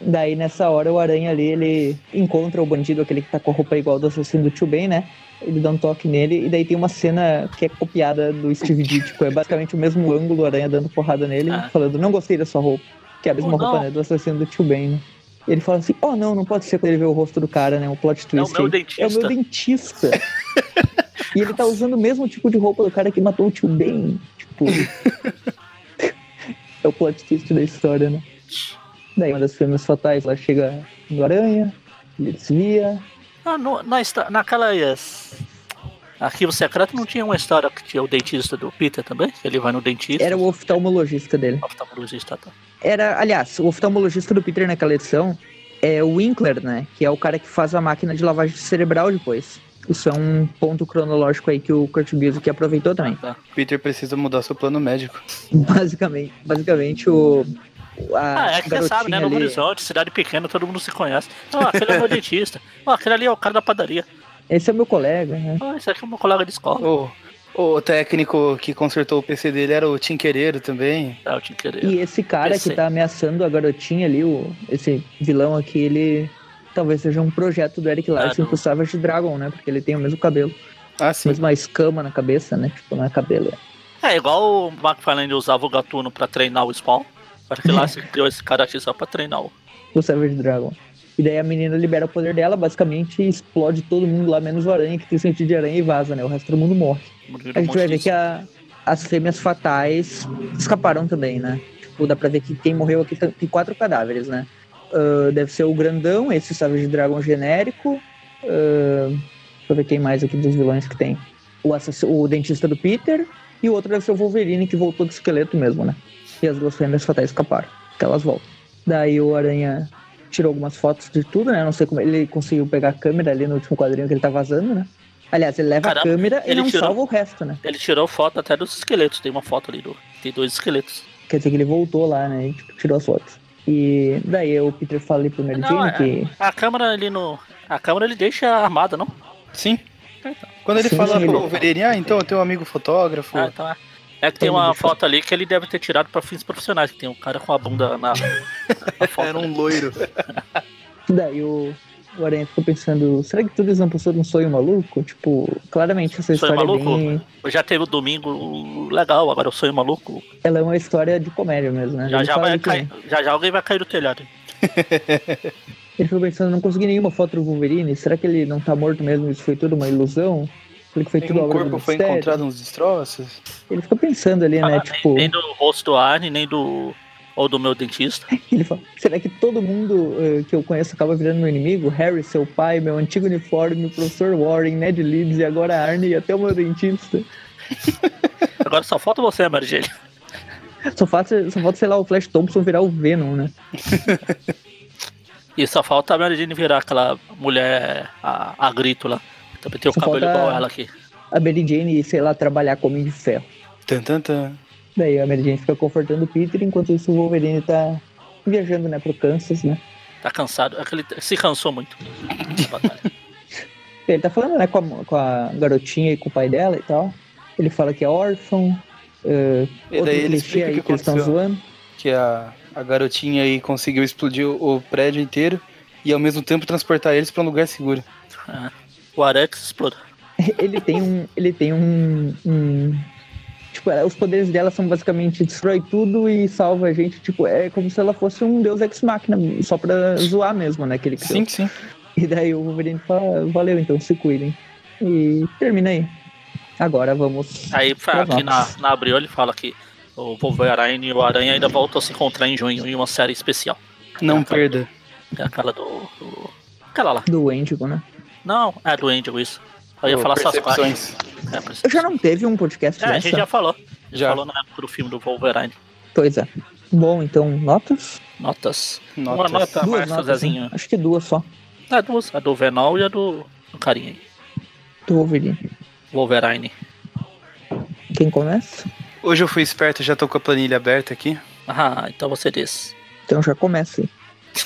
Daí nessa hora o Aranha ali, ele encontra o bandido, aquele que tá com a roupa igual do assassino do Tio Ben, né? Ele dá um toque nele e daí tem uma cena que é copiada do Steve Ditko. É basicamente o mesmo ângulo, o Aranha dando porrada nele, Ah. falando, não gostei da sua roupa. Que é a mesma Oh, roupa né, do assassino do Tio Ben, né? Ele fala assim, oh não, não pode ser quando ele vê o rosto do cara, né? Um plot twist. meu aí. dentista. É o meu dentista. e ele tá usando o mesmo tipo de roupa do cara que matou o Tio Ben. Tipo... é o plot twist da história, né? Daí uma das fêmeas fatais lá chega no Aranha, ele desvia. Ah, no, na, naquela. yes, Arquivo secreto não tinha uma história que tinha o dentista do Peter também? Ele vai no dentista. Era o oftalmologista dele. oftalmologista, tá? Era, aliás, o oftalmologista do Peter naquela edição é o Winkler, né? Que é o cara que faz a máquina de lavagem cerebral depois. Isso é um ponto cronológico aí que o Kurt Busiek aproveitou também. Tá. Peter precisa mudar seu plano médico. Basicamente, basicamente o. A Ah, é que você sabe, né? Novo ali- Horizonte, cidade pequena, todo mundo se conhece. Ah, aquele é meu dentista. Ah, aquele ali é o cara da padaria. Esse é meu colega, né? Ah, esse aqui é o meu colega de escola. O, o técnico que consertou o PC dele era o Tinquereiro também. É, tinha que querer. E esse cara PC. que tá ameaçando a garotinha ali, o, esse vilão aqui, ele talvez seja um projeto do Eric Larson Ah, pro Savage Dragon, né? Porque ele tem o mesmo cabelo, Ah, sim. mesma escama na cabeça, né? Tipo, não é cabelo. é- É igual o McFarlane usava o gatuno pra treinar o Spawn. Acho que lá se criou esse cara aqui só pra treinar o. O Savage Dragon. E daí a menina libera o poder dela, basicamente explode todo mundo lá, menos o aranha, que tem sentido de aranha e vaza, né? O resto do mundo morre. A gente vai ver que a- as fêmeas fatais escaparam também, né? Tipo, dá pra ver que quem morreu aqui tem quatro cadáveres, né? Ah, deve ser o grandão, esse Savage Dragon genérico. Ah, deixa eu ver quem mais aqui dos vilões que tem. O, o dentista do Peter. E o outro deve ser o Wolverine, que voltou do esqueleto mesmo, né? E as duas fêmeas fatais escaparam. Que elas voltam. Daí o Aranha tirou algumas fotos de tudo, né? Não sei como ele conseguiu pegar a câmera ali no último quadrinho que ele tá vazando, né? Aliás, ele leva Caramba, a câmera e ele não tirou- salva o resto, né? Ele tirou foto até dos esqueletos. Tem uma foto ali do. Tem dois esqueletos. Quer dizer que ele voltou lá, né? E tipo, tirou as fotos. E daí o Peter fala ali pro Mary Jane é- que. A câmera ali no. A câmera ele deixa armada, não? Sim. Quando ele Sim, fala ele- pro Wolverine, ah, então eu tenho um amigo fotógrafo. Ah, então é. É que tem uma foto ali que ele deve ter tirado pra fins profissionais, que tem um cara com a bunda na, na foto. Era um loiro. Daí o, o Aranha ficou pensando, será que tudo isso não passou de um sonho maluco? Tipo, claramente essa Sonho história é maluco? bem. Já teve o domingo legal, agora eu sonho maluco. Ela é uma história de comédia mesmo, né? Já já, vai que cair, já já alguém vai cair do telhado. Ele ficou pensando, não consegui nenhuma foto do Wolverine, será que ele não tá morto mesmo? Isso foi tudo uma ilusão? Será que foi tudo Nenhum obra do corpo foi mistério? encontrado nos destroços. Ele ficou pensando ali, né? Ah, Tipo, nem, nem do rosto do Arne, nem do. Ou do meu dentista. ele fala, será que todo mundo eh, que eu conheço acaba virando meu inimigo? Harry, seu pai, meu antigo uniforme, o professor Warren, Ned Leeds e agora Arne e até o meu dentista. Agora só falta você, Jane. Só falta, só falta, sei lá, o Flash Thompson virar o Venom, né? E só falta a Mary Jane virar aquela mulher a, a grito lá. Também tem o cabelo igual ela aqui. A Mary Jane, sei lá, trabalhar com Homem de Ferro. Tan, tan, tan. Daí a Mary Jane fica confortando o Peter, enquanto isso o Wolverine tá viajando, né, pro Kansas, né? Tá cansado. É que ele se cansou muito. Ele tá falando, né, com a, com a garotinha e com o pai dela e tal. Ele fala que é órfão. Uh, E daí ele explica o aí que que eles estão aconteceu. zoando. Que a, a garotinha aí conseguiu explodir o, o prédio inteiro e ao mesmo tempo transportar eles pra um lugar seguro. É. O Arex explode. Ele tem um. Ele tem um. um- Tipo, ela- os poderes dela são basicamente destrói tudo e salva a gente. Tipo, é como se ela fosse um deus ex-máquina, só pra zoar mesmo, né? Que ele criou. Sim, sim. E daí o Wolverine fala, valeu, então se cuidem. E termina aí. Agora vamos. Aí aqui na, na Abril ele fala que o Wolverine e o Aranha ainda voltam a se encontrar em junho em uma série especial. Não É, perda. É aquela do, do- Aquela lá. Do Wendigo, né? Não, é do Angel isso. Eu ia Ô, falar partes. É, já não teve um podcast É, a gente já falou. A gente Já. falou na época do filme do Wolverine. Pois é. Bom, então, notas? Notas. Notas. Uma nota duas mais, notas, né? Zezinho. Acho que duas só. É duas. A do Venol e a do, do carinha aí. Do Wolverine. Wolverine. Quem começa? Hoje eu fui esperto, já tô com a planilha aberta aqui. Ah, então você disse. Então já começa aí.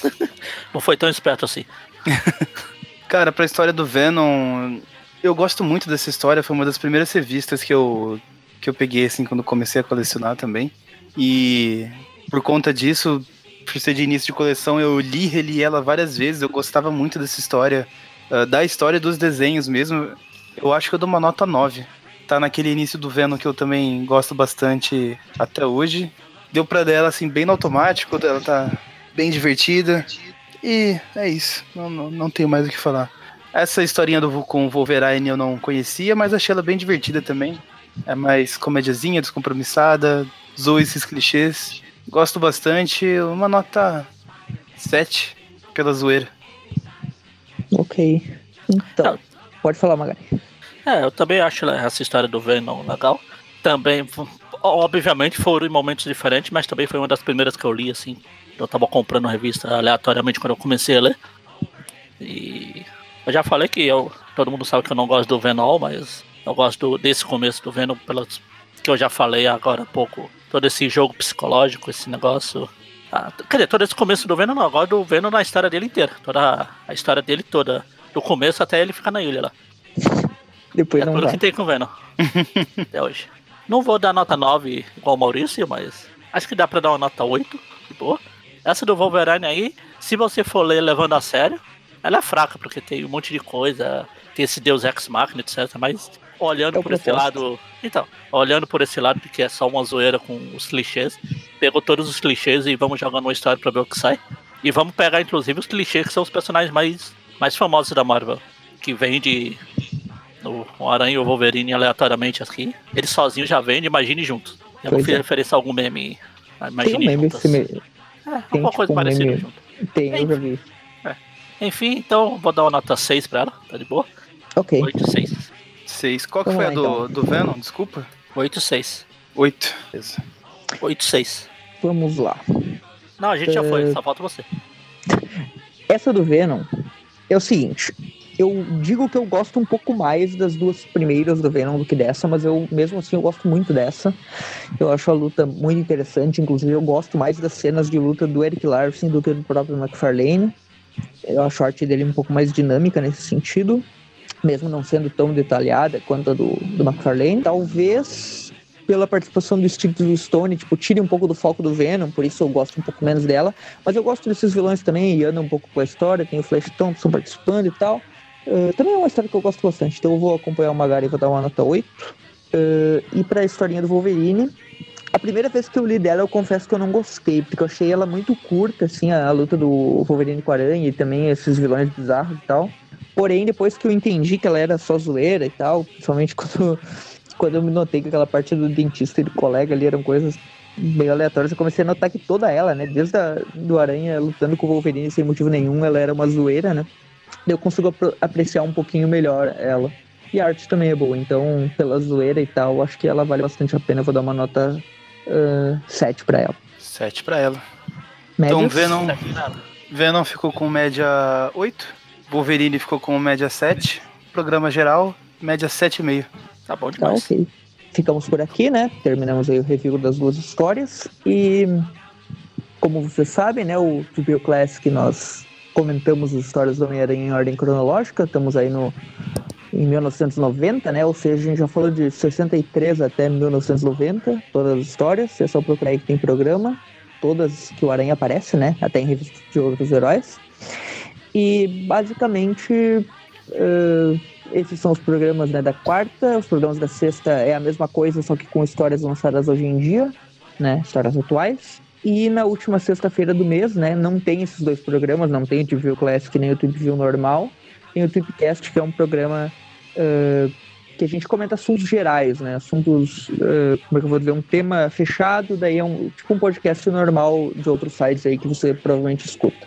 Não foi tão esperto assim. Cara, pra história do Venom, eu gosto muito dessa história, foi uma das primeiras revistas que eu, que eu peguei, assim, quando comecei a colecionar também. E por conta disso, por ser de início de coleção, eu li e reli ela várias vezes, eu gostava muito dessa história, ah, da história dos desenhos mesmo. Eu acho que eu dou uma nota 9. Tá naquele início do Venom que eu também gosto bastante até hoje. Deu pra dela, assim, bem no automático, ela tá bem divertida. E é isso, não, não, não tenho mais o que falar. Essa historinha do, com o Wolverine eu não conhecia, mas achei ela bem divertida também. É mais comediazinha, descompromissada, zoa esses clichês. Gosto bastante, uma nota 7 pela zoeira. Ok. Então, pode falar, Magari. É, eu também acho essa história do Venom legal. Também, obviamente, foram em momentos diferentes, mas também foi uma das primeiras que eu li, assim. Eu tava comprando revista aleatoriamente quando eu comecei a ler. E eu já falei que eu, todo mundo sabe que eu não gosto do Venom, mas eu gosto do- desse começo do Venom, pelas que eu já falei agora há pouco. Todo esse jogo psicológico, esse negócio. Ah, quer dizer, todo esse começo do Venom não, eu gosto do Venom na história dele inteira. Toda a- história dele toda. Do começo até ele ficar na ilha lá. Depois É não tudo vai. que tem com o Venom. Até hoje. Não vou dar nota 9 igual o Maurício, mas acho que dá pra dar uma nota 8. De boa. Essa do Wolverine aí, se você for ler levando a sério, ela é fraca, porque tem um monte de coisa. Tem esse Deus Ex Machina, etc. Mas olhando o por esse lado. Então, olhando por esse lado, porque é só uma zoeira com os clichês. Pegou todos os clichês e vamos jogando uma história pra ver o que sai. E vamos pegar, inclusive, os clichês que são os personagens mais, mais famosos da Marvel. Que vem de o o Aranha e o Wolverine aleatoriamente aqui. Eles sozinhos já vendem, imagine juntos. Eu não Pois fiz é. referência a algum meme. a Tem um Imagine meme, juntas. esse tem alguma tipo coisa um parecida meme- junto. tem, eu já vi. Enfim, então vou dar uma nota 6 pra ela, tá de boa? Ok. 8, 6. 6. Qual que Vamos foi a lá, do, então. do Venom? Desculpa. 8, 6. 8. Beleza. 8, 6. Vamos lá. Não, a gente já foi, É. só falta você. Essa do Venom é o seguinte. Eu digo que eu gosto um pouco mais das duas primeiras do Venom do que dessa, mas eu mesmo assim eu gosto muito dessa. Eu acho a luta muito interessante, inclusive eu gosto mais das cenas de luta do Eric Larson do que do próprio McFarlane. Eu acho a arte dele um pouco mais dinâmica nesse sentido, mesmo não sendo tão detalhada quanto a do, do McFarlane. Talvez pela participação do Steve Stone, tipo, tire um pouco do foco do Venom, por isso eu gosto um pouco menos dela. Mas eu gosto desses vilões também, e anda um pouco com a história, tem o Flash Thompson participando e tal. Uh, também é uma história que eu gosto bastante, então eu vou acompanhar o Magari e vou dar uma nota 8. Uh, e pra historinha do Wolverine, a primeira vez que eu li dela, eu confesso que eu não gostei, porque eu achei ela muito curta, assim, a, a luta do Wolverine com a Aranha e também esses vilões bizarros e tal. Porém, depois que eu entendi que ela era só zoeira e tal, principalmente quando, quando eu me notei que aquela parte do dentista e do colega ali eram coisas meio aleatórias, eu comecei a notar que toda ela, né, desde a, do Aranha lutando com o Wolverine sem motivo nenhum, ela era uma zoeira, né? Eu consigo apreciar um pouquinho melhor ela. E a arte também é boa, então, pela zoeira e tal, acho que ela vale bastante a pena. Eu vou dar uma nota uh, 7 pra ela. 7 pra ela. Então, Médias? Venom, Tá. Venom ficou com média 8. Wolverine ficou com média 7. Programa geral, média 7,5. Tá bom Tá, demais. ok. Ficamos por aqui, né? Terminamos aí o review das duas histórias. E como vocês sabem, né? O Tribute Classic nós comentamos as histórias do Homem-Aranha em ordem cronológica. Estamos aí no em 1990, né? Ou seja, a gente já falou de 63 até 1990, todas as histórias. É só procurar aí que tem programa. Todas que o Aranha aparece, né? Até em revistas de outros heróis. E basicamente uh, esses são os programas né, da quarta, os programas da sexta é a mesma coisa, só que com histórias lançadas hoje em dia, né? Histórias atuais. E na última sexta-feira do mês, né? Não tem esses dois programas, não tem o TVU Classic nem o TVU normal. Tem o Tweepcast, que é um programa uh, que a gente comenta assuntos gerais, né? Assuntos, uh, como é que eu vou dizer, um tema fechado, daí é um tipo um podcast normal de outros sites aí que você provavelmente escuta.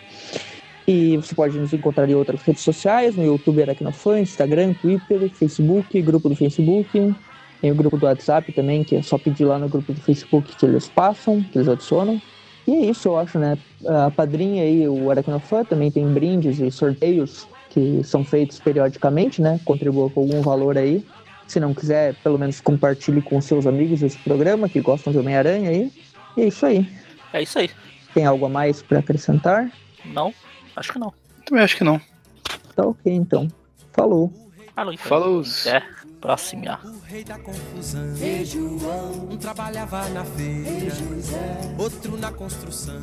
E você pode nos encontrar em outras redes sociais, no YouTube Aracnofã, Instagram, Twitter, Facebook, grupo do Facebook. Tem o grupo do WhatsApp também, que é só pedir lá no grupo do Facebook que eles passam, que eles adicionam. E é isso, eu acho, né? A padrinha aí, o Aracnofã, também tem brindes e sorteios que são feitos periodicamente, né? Contribua com algum valor aí. Se não quiser, pelo menos compartilhe com seus amigos esse programa que gostam de Homem-Aranha aí. E é isso aí. É isso aí. Tem algo a mais para acrescentar? Não, acho que não. Também acho que não. Tá ok, então. Falou. Falou, então. Falou. É, próxima. O rei da confusão. Um trabalhava na feira, outro na construção.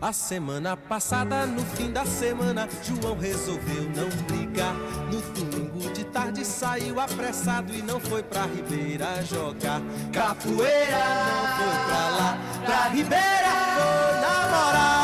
A semana passada, no fim da semana, João resolveu não brigar. No domingo de tarde saiu apressado e não foi pra Ribeira jogar capoeira. Não foi pra lá, pra Ribeira, foi namorar.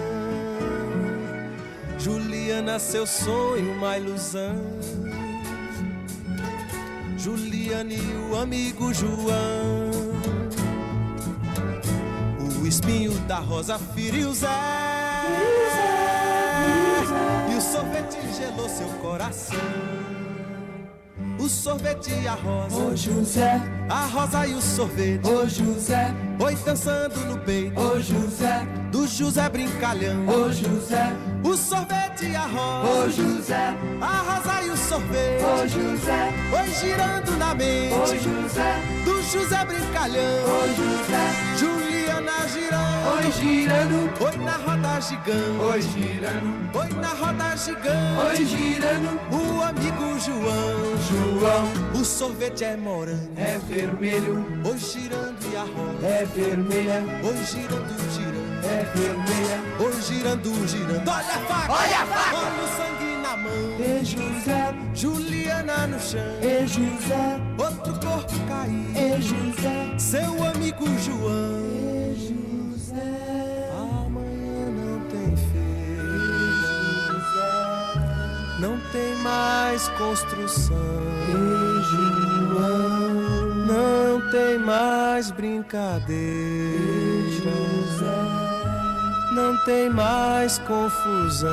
Juliana, seu sonho, uma ilusão. Juliana e o amigo João. O espinho da rosa feriu Zé. E o sorvete gelou seu coração. O sorvete e a rosa. Ô José, A rosa e o sorvete. ô José, Oi dançando no peito ô José, do José Brincalhão. ô José, O sorvete e a ô rosa. José, A rosa e o sorvete. ô José, Oi girando na ô mente José, do José Brincalhão. ô José, Juliana girando. oi girando, Oi na roda gigante. oi girando, Oi na roda gigante. oi girando, O amigo João. João O sorvete é morango. é vermelho, Oi girando e a roda. é vermelha, Oi girando, girando. É vermelha, Oi girando, girando. Olha a faca. Olha a faca. Olha o sangue na mão. e José, Juliana no chão. e José, Outro corpo caído. e José, Seu amigo João. e José, Amanhã não tem feira. Não tem mais construção. e João, Não tem mais brincadeira. Não tem mais confusão.